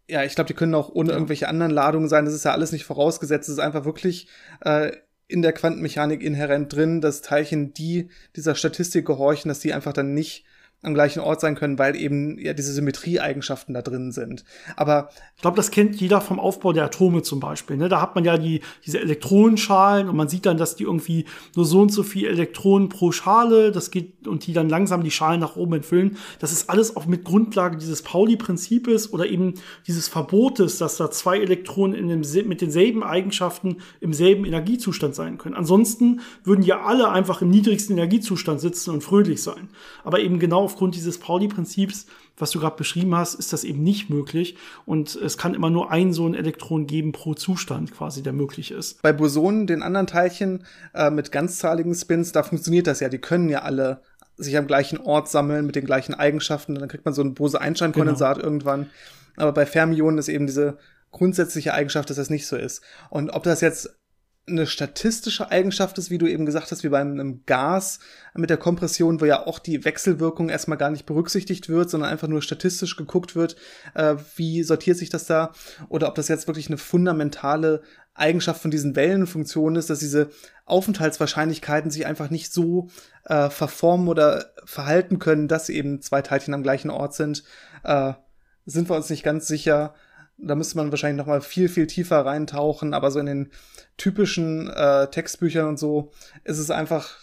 ja, ich glaube, die können auch ohne ja. irgendwelche anderen Ladungen sein. Das ist ja alles nicht vorausgesetzt. Es ist einfach wirklich äh, in der Quantenmechanik inhärent drin, dass Teilchen, die dieser Statistik gehorchen, dass die einfach dann nicht am gleichen Ort sein können, weil eben ja diese Symmetrieeigenschaften da drin sind. Aber ich glaube, das kennt jeder vom Aufbau der Atome zum Beispiel. Ne? Da hat man ja die diese Elektronenschalen und man sieht dann, dass die irgendwie nur so und so viel Elektronen pro Schale, das geht und die dann langsam die Schalen nach oben entfüllen. Das ist alles auch mit Grundlage dieses Pauli-Prinzips oder eben dieses Verbotes, dass da zwei Elektronen in dem, mit denselben Eigenschaften im selben Energiezustand sein können. Ansonsten würden ja alle einfach im niedrigsten Energiezustand sitzen und fröhlich sein. Aber eben genau aufgrund dieses Pauli-Prinzips, was du gerade beschrieben hast, ist das eben nicht möglich. Und es kann immer nur ein so ein Elektron geben pro Zustand quasi, der möglich ist. Bei Bosonen, den anderen Teilchen äh, mit ganzzahligen Spins, da funktioniert das ja. Die können ja alle sich am gleichen Ort sammeln mit den gleichen Eigenschaften. Dann kriegt man so ein Bose-Einstein-Kondensat genau. irgendwann. Aber bei Fermionen ist eben diese grundsätzliche Eigenschaft, dass das nicht so ist. Und ob das jetzt eine statistische Eigenschaft ist, wie du eben gesagt hast, wie bei einem Gas mit der Kompression, wo ja auch die Wechselwirkung erstmal gar nicht berücksichtigt wird, sondern einfach nur statistisch geguckt wird, äh, wie sortiert sich das da, oder ob das jetzt wirklich eine fundamentale Eigenschaft von diesen Wellenfunktionen ist, dass diese Aufenthaltswahrscheinlichkeiten sich einfach nicht so äh, verformen oder verhalten können, dass eben zwei Teilchen am gleichen Ort sind, äh, sind wir uns nicht ganz sicher. Da müsste man wahrscheinlich noch mal viel, viel tiefer reintauchen, aber so in den typischen äh, Textbüchern und so ist es einfach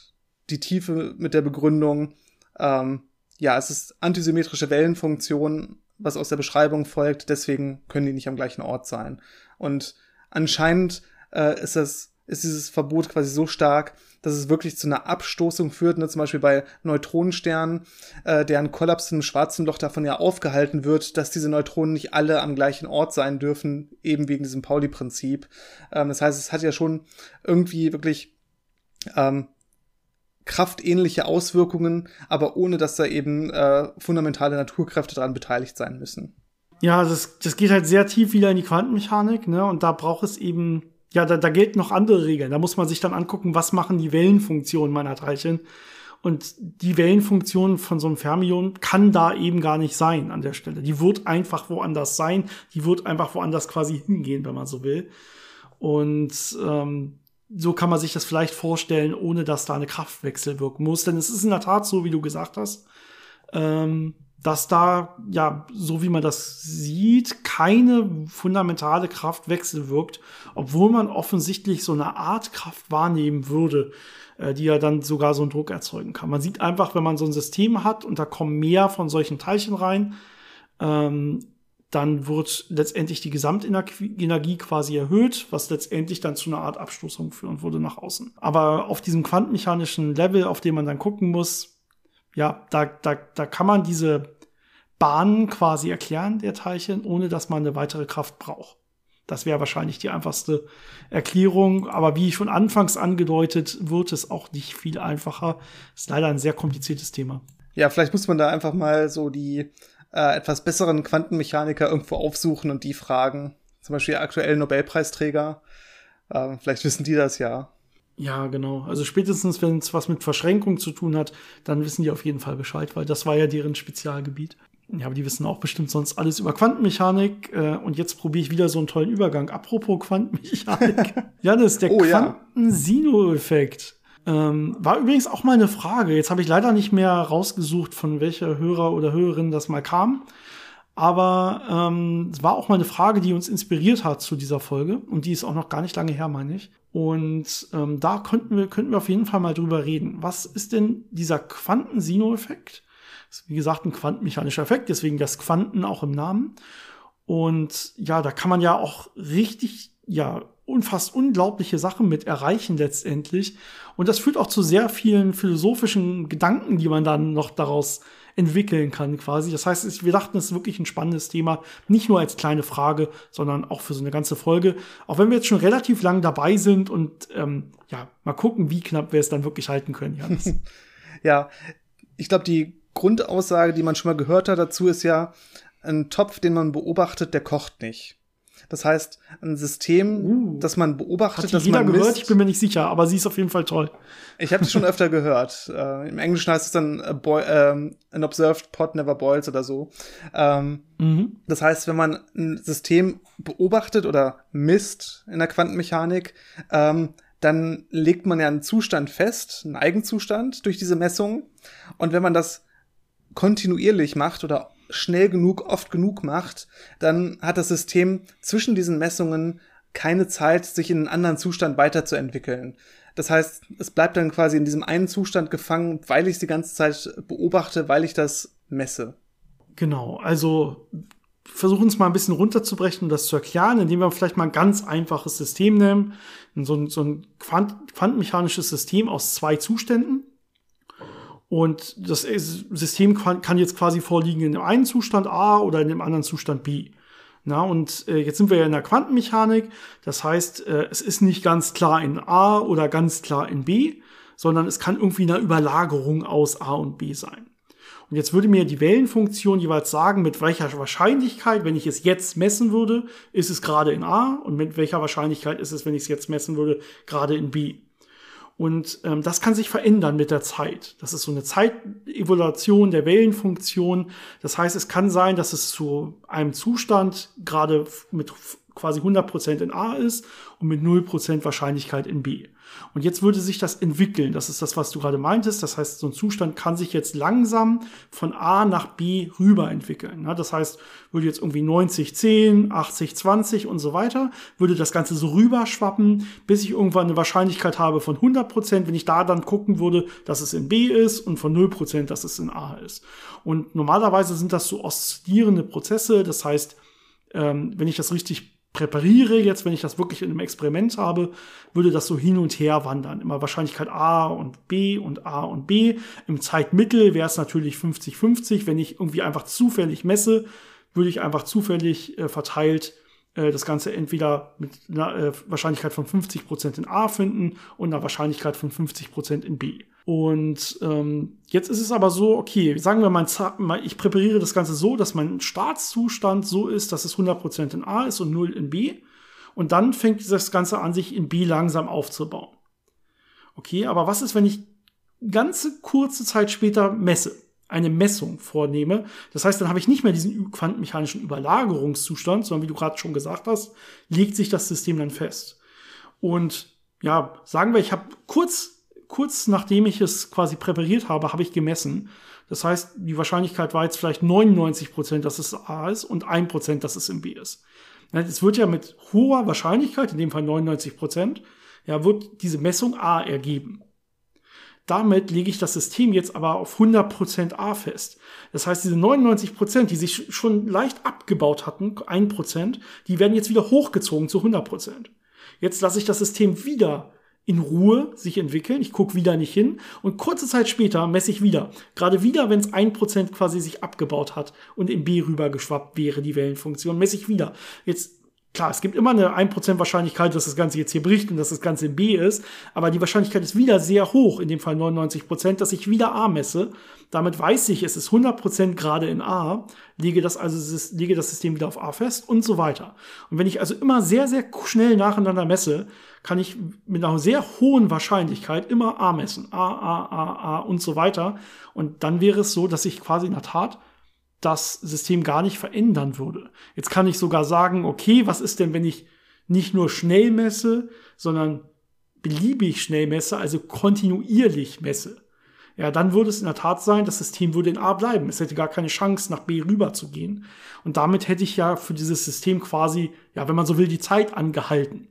die Tiefe mit der Begründung, ähm, ja, es ist antisymmetrische Wellenfunktion, was aus der Beschreibung folgt, deswegen können die nicht am gleichen Ort sein. Und anscheinend äh, ist das, ist dieses Verbot quasi so stark, dass es wirklich zu einer Abstoßung führt, ne? zum Beispiel bei Neutronensternen, äh, deren Kollaps im schwarzen Loch davon ja aufgehalten wird, dass diese Neutronen nicht alle am gleichen Ort sein dürfen, eben wegen diesem Pauli-Prinzip. Ähm, das heißt, es hat ja schon irgendwie wirklich ähm, kraftähnliche Auswirkungen, aber ohne dass da eben äh, fundamentale Naturkräfte daran beteiligt sein müssen. Ja, das, das geht halt sehr tief wieder in die Quantenmechanik, ne? Und da braucht es eben ja, da, da gelten noch andere Regeln. Da muss man sich dann angucken, was machen die Wellenfunktionen meiner Teilchen. Und die Wellenfunktion von so einem Fermion kann da eben gar nicht sein an der Stelle. Die wird einfach woanders sein. Die wird einfach woanders quasi hingehen, wenn man so will. Und ähm, so kann man sich das vielleicht vorstellen, ohne dass da eine Kraftwechsel wirken muss. Denn es ist in der Tat so, wie du gesagt hast. Ähm, dass da, ja, so wie man das sieht, keine fundamentale Kraft wechselwirkt, obwohl man offensichtlich so eine Art Kraft wahrnehmen würde, äh, die ja dann sogar so einen Druck erzeugen kann. Man sieht einfach, wenn man so ein System hat und da kommen mehr von solchen Teilchen rein, ähm, dann wird letztendlich die Gesamtenergie quasi erhöht, was letztendlich dann zu einer Art Abstoßung führen würde nach außen. Aber auf diesem quantenmechanischen Level, auf dem man dann gucken muss, ja, da, da, da kann man diese Bahnen quasi erklären der Teilchen, ohne dass man eine weitere Kraft braucht. Das wäre wahrscheinlich die einfachste Erklärung. Aber wie schon anfangs angedeutet, wird es auch nicht viel einfacher. Ist leider ein sehr kompliziertes Thema. Ja, vielleicht muss man da einfach mal so die äh, etwas besseren Quantenmechaniker irgendwo aufsuchen und die fragen. Zum Beispiel aktuell Nobelpreisträger. Äh, vielleicht wissen die das ja. Ja, genau. Also spätestens, wenn es was mit Verschränkung zu tun hat, dann wissen die auf jeden Fall Bescheid, weil das war ja deren Spezialgebiet. Ja, aber die wissen auch bestimmt sonst alles über Quantenmechanik. Äh, und jetzt probiere ich wieder so einen tollen Übergang. Apropos Quantenmechanik. ja, das ist der oh, Quantensino-Effekt. Ähm, war übrigens auch mal eine Frage. Jetzt habe ich leider nicht mehr rausgesucht, von welcher Hörer oder Hörerin das mal kam. Aber ähm, es war auch mal eine Frage, die uns inspiriert hat zu dieser Folge. Und die ist auch noch gar nicht lange her, meine ich. Und ähm, da könnten wir, könnten wir auf jeden Fall mal drüber reden. Was ist denn dieser Quantensino-Effekt? wie gesagt, ein quantenmechanischer Effekt, deswegen das Quanten auch im Namen. Und ja, da kann man ja auch richtig, ja, unfassbar unglaubliche Sachen mit erreichen letztendlich. Und das führt auch zu sehr vielen philosophischen Gedanken, die man dann noch daraus entwickeln kann quasi. Das heißt, wir dachten, es ist wirklich ein spannendes Thema, nicht nur als kleine Frage, sondern auch für so eine ganze Folge. Auch wenn wir jetzt schon relativ lang dabei sind und ähm, ja, mal gucken, wie knapp wir es dann wirklich halten können, Jans. ja, ich glaube, die Grundaussage, die man schon mal gehört hat dazu, ist ja, ein Topf, den man beobachtet, der kocht nicht. Das heißt, ein System, uh, das man beobachtet, hat das man misst, gehört, ich bin mir nicht sicher, aber sie ist auf jeden Fall toll. Ich habe es schon öfter gehört. Äh, Im Englischen heißt es dann uh, boil, ähm, an observed pot never boils oder so. Ähm, mhm. Das heißt, wenn man ein System beobachtet oder misst in der Quantenmechanik, ähm, dann legt man ja einen Zustand fest, einen Eigenzustand durch diese Messung. Und wenn man das kontinuierlich macht oder schnell genug, oft genug macht, dann hat das System zwischen diesen Messungen keine Zeit, sich in einen anderen Zustand weiterzuentwickeln. Das heißt, es bleibt dann quasi in diesem einen Zustand gefangen, weil ich es die ganze Zeit beobachte, weil ich das messe. Genau, also versuchen es mal ein bisschen runterzubrechen und das zu erklären, indem wir vielleicht mal ein ganz einfaches System nehmen. So ein, so ein Quant quantenmechanisches System aus zwei Zuständen. Und das System kann jetzt quasi vorliegen in dem einen Zustand A oder in dem anderen Zustand B. Na, und äh, jetzt sind wir ja in der Quantenmechanik. Das heißt, äh, es ist nicht ganz klar in A oder ganz klar in B, sondern es kann irgendwie eine Überlagerung aus A und B sein. Und jetzt würde mir die Wellenfunktion jeweils sagen, mit welcher Wahrscheinlichkeit, wenn ich es jetzt messen würde, ist es gerade in A und mit welcher Wahrscheinlichkeit ist es, wenn ich es jetzt messen würde, gerade in B. Und ähm, das kann sich verändern mit der Zeit. Das ist so eine Zeitevaluation der Wellenfunktion. Das heißt, es kann sein, dass es zu einem Zustand gerade mit quasi 100% in A ist und mit 0% Wahrscheinlichkeit in B. Und jetzt würde sich das entwickeln. Das ist das, was du gerade meintest. Das heißt, so ein Zustand kann sich jetzt langsam von A nach B rüber entwickeln. Das heißt, würde jetzt irgendwie 90, 10, 80, 20 und so weiter, würde das Ganze so rüberschwappen, bis ich irgendwann eine Wahrscheinlichkeit habe von 100 Prozent, wenn ich da dann gucken würde, dass es in B ist und von 0 Prozent, dass es in A ist. Und normalerweise sind das so oszillierende Prozesse. Das heißt, ähm, wenn ich das richtig präpariere, jetzt, wenn ich das wirklich in einem Experiment habe, würde das so hin und her wandern. Immer Wahrscheinlichkeit A und B und A und B. Im Zeitmittel wäre es natürlich 50-50. Wenn ich irgendwie einfach zufällig messe, würde ich einfach zufällig äh, verteilt äh, das Ganze entweder mit einer äh, Wahrscheinlichkeit von 50% in A finden und einer Wahrscheinlichkeit von 50% in B. Und ähm, jetzt ist es aber so, okay, sagen wir mal, ich präpariere das Ganze so, dass mein Startzustand so ist, dass es 100% in A ist und 0 in B. Und dann fängt das Ganze an, sich in B langsam aufzubauen. Okay, aber was ist, wenn ich ganze kurze Zeit später messe? Eine Messung vornehme. Das heißt, dann habe ich nicht mehr diesen quantenmechanischen Überlagerungszustand, sondern wie du gerade schon gesagt hast, legt sich das System dann fest. Und ja, sagen wir, ich habe kurz kurz nachdem ich es quasi präpariert habe, habe ich gemessen. Das heißt, die Wahrscheinlichkeit war jetzt vielleicht 99 Prozent, dass es A ist und 1 Prozent, dass es im B ist. Es wird ja mit hoher Wahrscheinlichkeit, in dem Fall 99 Prozent, ja, wird diese Messung A ergeben. Damit lege ich das System jetzt aber auf 100 Prozent A fest. Das heißt, diese 99%, Prozent, die sich schon leicht abgebaut hatten, 1%, die werden jetzt wieder hochgezogen zu 100%. Prozent. Jetzt lasse ich das System wieder in Ruhe sich entwickeln. Ich gucke wieder nicht hin und kurze Zeit später messe ich wieder. Gerade wieder, wenn es ein Prozent quasi sich abgebaut hat und in B rüber geschwappt wäre, die Wellenfunktion, messe ich wieder. Jetzt Klar, es gibt immer eine 1% Wahrscheinlichkeit, dass das Ganze jetzt hier bricht und dass das Ganze in B ist, aber die Wahrscheinlichkeit ist wieder sehr hoch, in dem Fall 99%, dass ich wieder A messe. Damit weiß ich, es ist 100% gerade in A, lege das also lege das System wieder auf A fest und so weiter. Und wenn ich also immer sehr, sehr schnell nacheinander messe, kann ich mit einer sehr hohen Wahrscheinlichkeit immer A messen. A, A, A, A und so weiter. Und dann wäre es so, dass ich quasi in der Tat das System gar nicht verändern würde. Jetzt kann ich sogar sagen, okay, was ist denn, wenn ich nicht nur schnell messe, sondern beliebig schnell messe, also kontinuierlich messe. Ja, dann würde es in der Tat sein, das System würde in A bleiben. Es hätte gar keine Chance, nach B rüber zu gehen. Und damit hätte ich ja für dieses System quasi, ja, wenn man so will, die Zeit angehalten.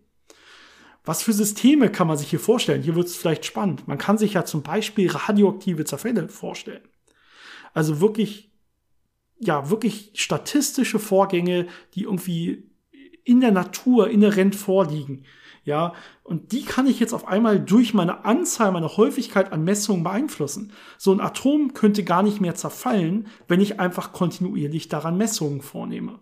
Was für Systeme kann man sich hier vorstellen? Hier wird es vielleicht spannend. Man kann sich ja zum Beispiel radioaktive Zerfälle vorstellen. Also wirklich ja, wirklich statistische Vorgänge, die irgendwie in der Natur inhärent vorliegen. Ja, und die kann ich jetzt auf einmal durch meine Anzahl, meine Häufigkeit an Messungen beeinflussen. So ein Atom könnte gar nicht mehr zerfallen, wenn ich einfach kontinuierlich daran Messungen vornehme.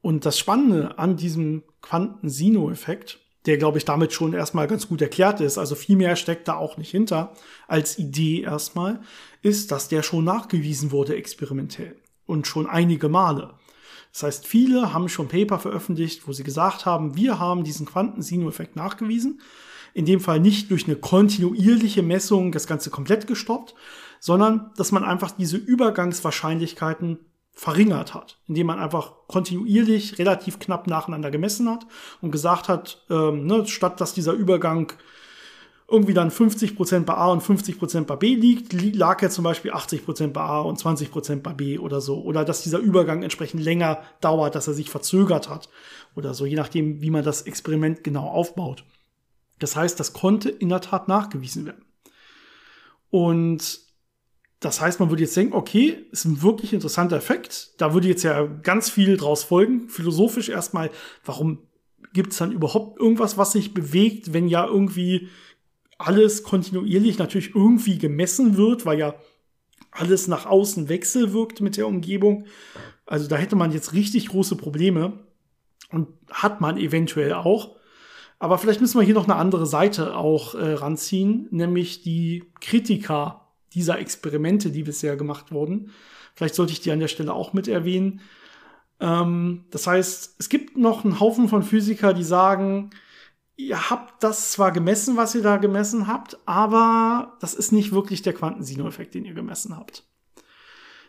Und das Spannende an diesem Quanten-Sino-Effekt, der glaube ich damit schon erstmal ganz gut erklärt ist, also viel mehr steckt da auch nicht hinter als Idee erstmal, ist, dass der schon nachgewiesen wurde experimentell und schon einige Male. Das heißt, viele haben schon Paper veröffentlicht, wo sie gesagt haben, wir haben diesen Quantensino-Effekt nachgewiesen. In dem Fall nicht durch eine kontinuierliche Messung das Ganze komplett gestoppt, sondern dass man einfach diese Übergangswahrscheinlichkeiten verringert hat, indem man einfach kontinuierlich relativ knapp nacheinander gemessen hat und gesagt hat, ähm, ne, statt dass dieser Übergang irgendwie dann 50% bei A und 50% bei B liegt, lag er zum Beispiel 80% bei A und 20% bei B oder so. Oder dass dieser Übergang entsprechend länger dauert, dass er sich verzögert hat oder so, je nachdem, wie man das Experiment genau aufbaut. Das heißt, das konnte in der Tat nachgewiesen werden. Und das heißt, man würde jetzt denken, okay, ist ein wirklich interessanter Effekt. Da würde jetzt ja ganz viel draus folgen. Philosophisch erstmal, warum gibt es dann überhaupt irgendwas, was sich bewegt, wenn ja irgendwie alles kontinuierlich natürlich irgendwie gemessen wird, weil ja alles nach außen wechselwirkt mit der Umgebung. Also da hätte man jetzt richtig große Probleme und hat man eventuell auch. Aber vielleicht müssen wir hier noch eine andere Seite auch äh, ranziehen, nämlich die Kritiker dieser Experimente, die bisher gemacht wurden. Vielleicht sollte ich die an der Stelle auch mit erwähnen. Ähm, das heißt, es gibt noch einen Haufen von Physiker, die sagen, ihr habt das zwar gemessen, was ihr da gemessen habt, aber das ist nicht wirklich der Quantensino-Effekt, den ihr gemessen habt.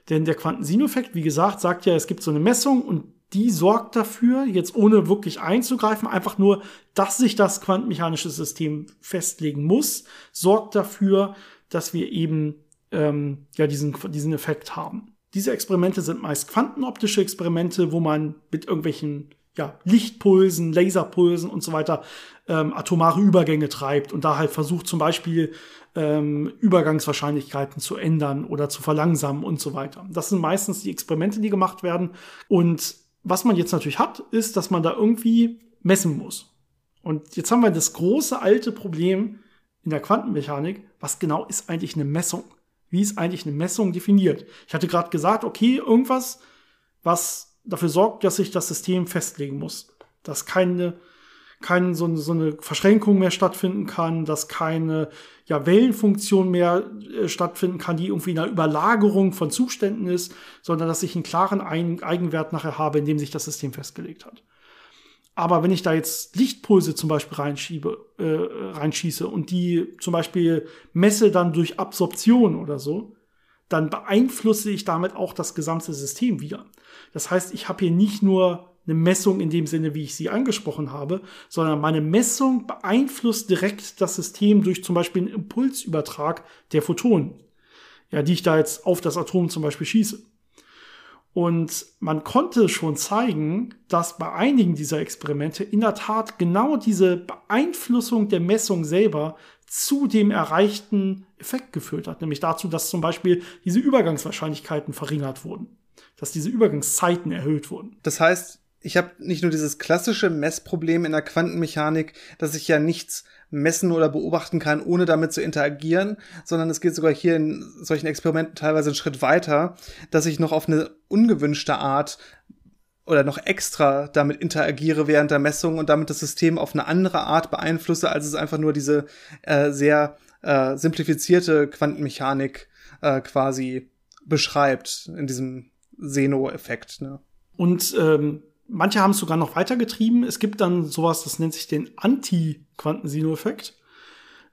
Denn der Quantensino-Effekt, wie gesagt, sagt ja, es gibt so eine Messung und die sorgt dafür, jetzt ohne wirklich einzugreifen, einfach nur, dass sich das quantenmechanische System festlegen muss, sorgt dafür, dass wir eben ähm, ja diesen, diesen Effekt haben. Diese Experimente sind meist quantenoptische Experimente, wo man mit irgendwelchen ja, Lichtpulsen, Laserpulsen und so weiter ähm, atomare Übergänge treibt und da halt versucht zum Beispiel ähm, Übergangswahrscheinlichkeiten zu ändern oder zu verlangsamen und so weiter. Das sind meistens die Experimente, die gemacht werden. Und was man jetzt natürlich hat, ist, dass man da irgendwie messen muss. Und jetzt haben wir das große alte Problem in der Quantenmechanik. Was genau ist eigentlich eine Messung? Wie ist eigentlich eine Messung definiert? Ich hatte gerade gesagt, okay, irgendwas, was dafür sorgt, dass sich das System festlegen muss. Dass keine, keine so, so eine Verschränkung mehr stattfinden kann, dass keine ja, Wellenfunktion mehr äh, stattfinden kann, die irgendwie in einer Überlagerung von Zuständen ist, sondern dass ich einen klaren Ein Eigenwert nachher habe, in dem sich das System festgelegt hat. Aber wenn ich da jetzt Lichtpulse zum Beispiel reinschiebe, äh, reinschieße und die zum Beispiel messe dann durch Absorption oder so, dann beeinflusse ich damit auch das gesamte System wieder. Das heißt, ich habe hier nicht nur eine Messung in dem Sinne, wie ich sie angesprochen habe, sondern meine Messung beeinflusst direkt das System durch zum Beispiel einen Impulsübertrag der Photonen, ja, die ich da jetzt auf das Atom zum Beispiel schieße. Und man konnte schon zeigen, dass bei einigen dieser Experimente in der Tat genau diese Beeinflussung der Messung selber zu dem erreichten Effekt geführt hat, nämlich dazu, dass zum Beispiel diese Übergangswahrscheinlichkeiten verringert wurden dass diese Übergangszeiten erhöht wurden. Das heißt, ich habe nicht nur dieses klassische Messproblem in der Quantenmechanik, dass ich ja nichts messen oder beobachten kann, ohne damit zu interagieren, sondern es geht sogar hier in solchen Experimenten teilweise einen Schritt weiter, dass ich noch auf eine ungewünschte Art oder noch extra damit interagiere während der Messung und damit das System auf eine andere Art beeinflusse, als es einfach nur diese äh, sehr äh, simplifizierte Quantenmechanik äh, quasi beschreibt in diesem Seno-Effekt. Ne? Und ähm, manche haben es sogar noch weitergetrieben. Es gibt dann sowas, das nennt sich den Anti-Quantensino-Effekt.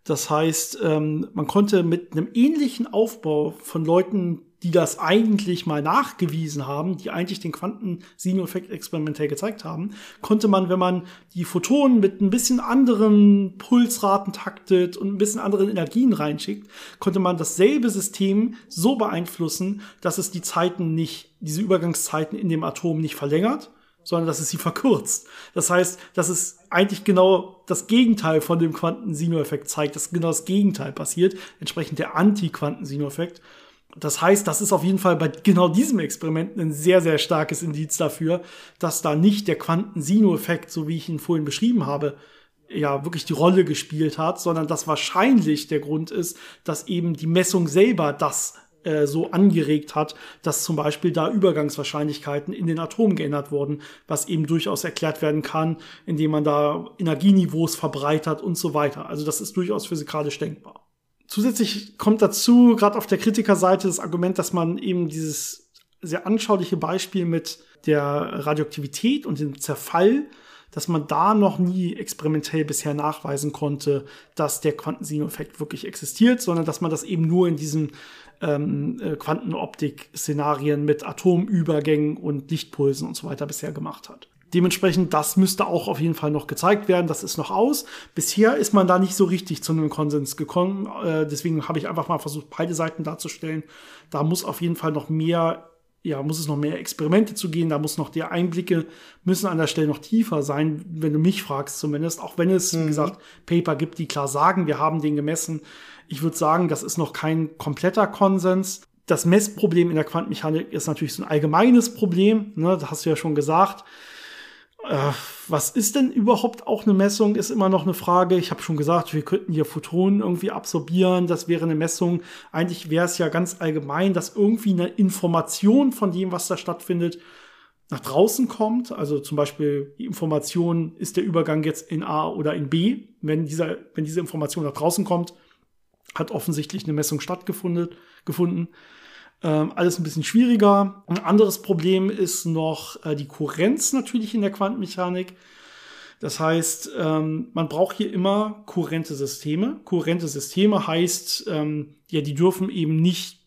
Das heißt, ähm, man konnte mit einem ähnlichen Aufbau von Leuten, die das eigentlich mal nachgewiesen haben, die eigentlich den Quantensino-Effekt experimentell gezeigt haben, konnte man, wenn man die Photonen mit ein bisschen anderen Pulsraten taktet und ein bisschen anderen Energien reinschickt, konnte man dasselbe System so beeinflussen, dass es die Zeiten nicht, diese Übergangszeiten in dem Atom nicht verlängert, sondern dass es sie verkürzt. Das heißt, dass es eigentlich genau das Gegenteil von dem Quantensino-Effekt zeigt, dass genau das Gegenteil passiert, entsprechend der Anti-Quantensino-Effekt. Das heißt, das ist auf jeden Fall bei genau diesem Experiment ein sehr, sehr starkes Indiz dafür, dass da nicht der Quantensino-Effekt, so wie ich ihn vorhin beschrieben habe, ja wirklich die Rolle gespielt hat, sondern dass wahrscheinlich der Grund ist, dass eben die Messung selber das äh, so angeregt hat, dass zum Beispiel da Übergangswahrscheinlichkeiten in den Atomen geändert wurden, was eben durchaus erklärt werden kann, indem man da Energieniveaus verbreitert und so weiter. Also das ist durchaus physikalisch denkbar. Zusätzlich kommt dazu, gerade auf der Kritikerseite, das Argument, dass man eben dieses sehr anschauliche Beispiel mit der Radioaktivität und dem Zerfall, dass man da noch nie experimentell bisher nachweisen konnte, dass der Quantensino-Effekt wirklich existiert, sondern dass man das eben nur in diesen ähm, äh, Quantenoptik-Szenarien mit Atomübergängen und Lichtpulsen und so weiter bisher gemacht hat. Dementsprechend, das müsste auch auf jeden Fall noch gezeigt werden. Das ist noch aus. Bisher ist man da nicht so richtig zu einem Konsens gekommen. Äh, deswegen habe ich einfach mal versucht, beide Seiten darzustellen. Da muss auf jeden Fall noch mehr, ja, muss es noch mehr Experimente zu gehen. Da muss noch die Einblicke müssen an der Stelle noch tiefer sein, wenn du mich fragst zumindest. Auch wenn es, mhm. wie gesagt, Paper gibt, die klar sagen, wir haben den gemessen. Ich würde sagen, das ist noch kein kompletter Konsens. Das Messproblem in der Quantenmechanik ist natürlich so ein allgemeines Problem. Ne? Das hast du ja schon gesagt. Äh, was ist denn überhaupt auch eine Messung, ist immer noch eine Frage. Ich habe schon gesagt, wir könnten hier Photonen irgendwie absorbieren. Das wäre eine Messung. Eigentlich wäre es ja ganz allgemein, dass irgendwie eine Information von dem, was da stattfindet, nach draußen kommt. Also zum Beispiel die Information, ist der Übergang jetzt in A oder in B. Wenn, dieser, wenn diese Information nach draußen kommt, hat offensichtlich eine Messung stattgefunden. Gefunden. Ähm, alles ein bisschen schwieriger. Ein anderes Problem ist noch äh, die Kohärenz natürlich in der Quantenmechanik. Das heißt, ähm, man braucht hier immer kohärente Systeme. Kohärente Systeme heißt, ähm, ja, die dürfen eben nicht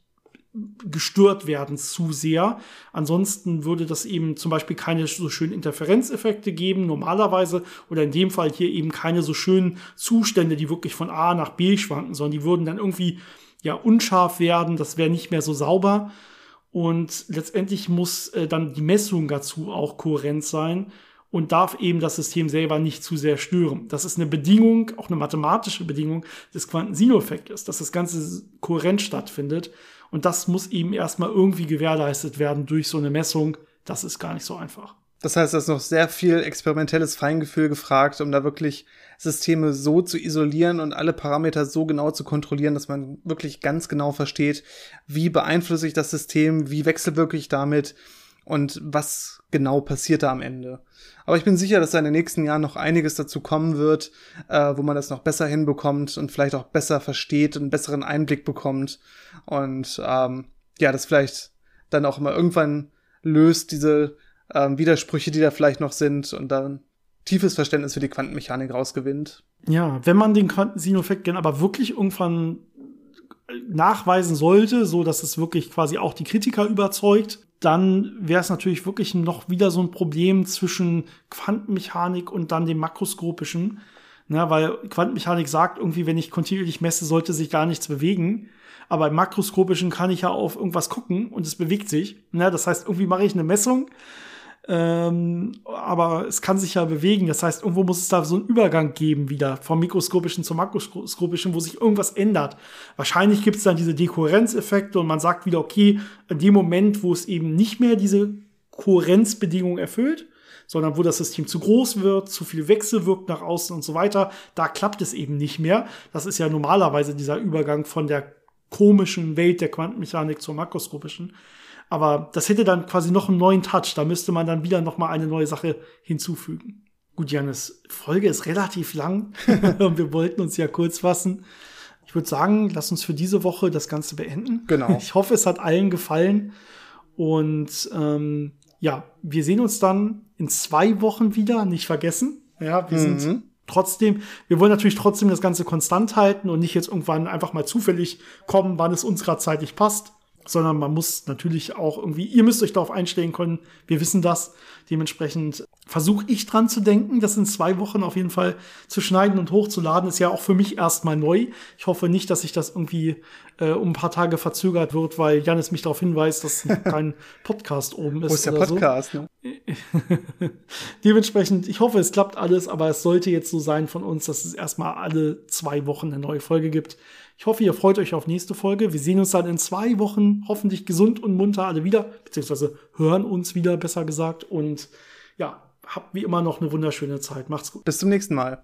gestört werden zu sehr. Ansonsten würde das eben zum Beispiel keine so schönen Interferenzeffekte geben, normalerweise, oder in dem Fall hier eben keine so schönen Zustände, die wirklich von A nach B schwanken, sondern die würden dann irgendwie ja unscharf werden, das wäre nicht mehr so sauber. Und letztendlich muss äh, dann die Messung dazu auch kohärent sein und darf eben das System selber nicht zu sehr stören. Das ist eine Bedingung, auch eine mathematische Bedingung des Quantensino-Effektes, dass das Ganze kohärent stattfindet. Und das muss eben erstmal irgendwie gewährleistet werden durch so eine Messung. Das ist gar nicht so einfach. Das heißt, da ist noch sehr viel experimentelles Feingefühl gefragt, um da wirklich Systeme so zu isolieren und alle Parameter so genau zu kontrollieren, dass man wirklich ganz genau versteht, wie beeinflusse ich das System, wie wechselwirke ich damit und was genau passiert da am Ende. Aber ich bin sicher, dass da in den nächsten Jahren noch einiges dazu kommen wird, äh, wo man das noch besser hinbekommt und vielleicht auch besser versteht und einen besseren Einblick bekommt. Und ähm, ja, das vielleicht dann auch mal irgendwann löst, diese ähm, Widersprüche, die da vielleicht noch sind und dann tiefes Verständnis für die Quantenmechanik rausgewinnt. Ja, wenn man den Quantensineffekt aber wirklich irgendwann nachweisen sollte, so dass es wirklich quasi auch die Kritiker überzeugt, dann wäre es natürlich wirklich noch wieder so ein Problem zwischen Quantenmechanik und dann dem makroskopischen. Ne, weil Quantenmechanik sagt irgendwie, wenn ich kontinuierlich messe, sollte sich gar nichts bewegen. Aber im makroskopischen kann ich ja auf irgendwas gucken und es bewegt sich. Ne, das heißt, irgendwie mache ich eine Messung ähm, aber es kann sich ja bewegen. Das heißt, irgendwo muss es da so einen Übergang geben wieder vom mikroskopischen zum makroskopischen, wo sich irgendwas ändert. Wahrscheinlich gibt es dann diese Dekohärenzeffekte und man sagt wieder, okay, in dem Moment, wo es eben nicht mehr diese Kohärenzbedingungen erfüllt, sondern wo das System zu groß wird, zu viel Wechsel wirkt nach außen und so weiter, da klappt es eben nicht mehr. Das ist ja normalerweise dieser Übergang von der komischen Welt der Quantenmechanik zur makroskopischen. Aber das hätte dann quasi noch einen neuen Touch. Da müsste man dann wieder noch mal eine neue Sache hinzufügen. Gut, Janis, Folge ist relativ lang. wir wollten uns ja kurz fassen. Ich würde sagen, lass uns für diese Woche das Ganze beenden. Genau. Ich hoffe, es hat allen gefallen. Und ähm, ja, wir sehen uns dann in zwei Wochen wieder, nicht vergessen. Ja, wir mhm. sind trotzdem, wir wollen natürlich trotzdem das Ganze konstant halten und nicht jetzt irgendwann einfach mal zufällig kommen, wann es uns gerade zeitlich passt sondern man muss natürlich auch irgendwie, ihr müsst euch darauf einstellen können, wir wissen das. Dementsprechend versuche ich dran zu denken, das in zwei Wochen auf jeden Fall zu schneiden und hochzuladen. Ist ja auch für mich erstmal neu. Ich hoffe nicht, dass sich das irgendwie äh, um ein paar Tage verzögert wird, weil Janis mich darauf hinweist, dass kein Podcast oben ist. Wo ist der Podcast? So. Ne? Dementsprechend, ich hoffe, es klappt alles, aber es sollte jetzt so sein von uns, dass es erstmal alle zwei Wochen eine neue Folge gibt. Ich hoffe, ihr freut euch auf nächste Folge. Wir sehen uns dann in zwei Wochen hoffentlich gesund und munter alle wieder, beziehungsweise hören uns wieder, besser gesagt. Und ja, habt wie immer noch eine wunderschöne Zeit. Macht's gut. Bis zum nächsten Mal.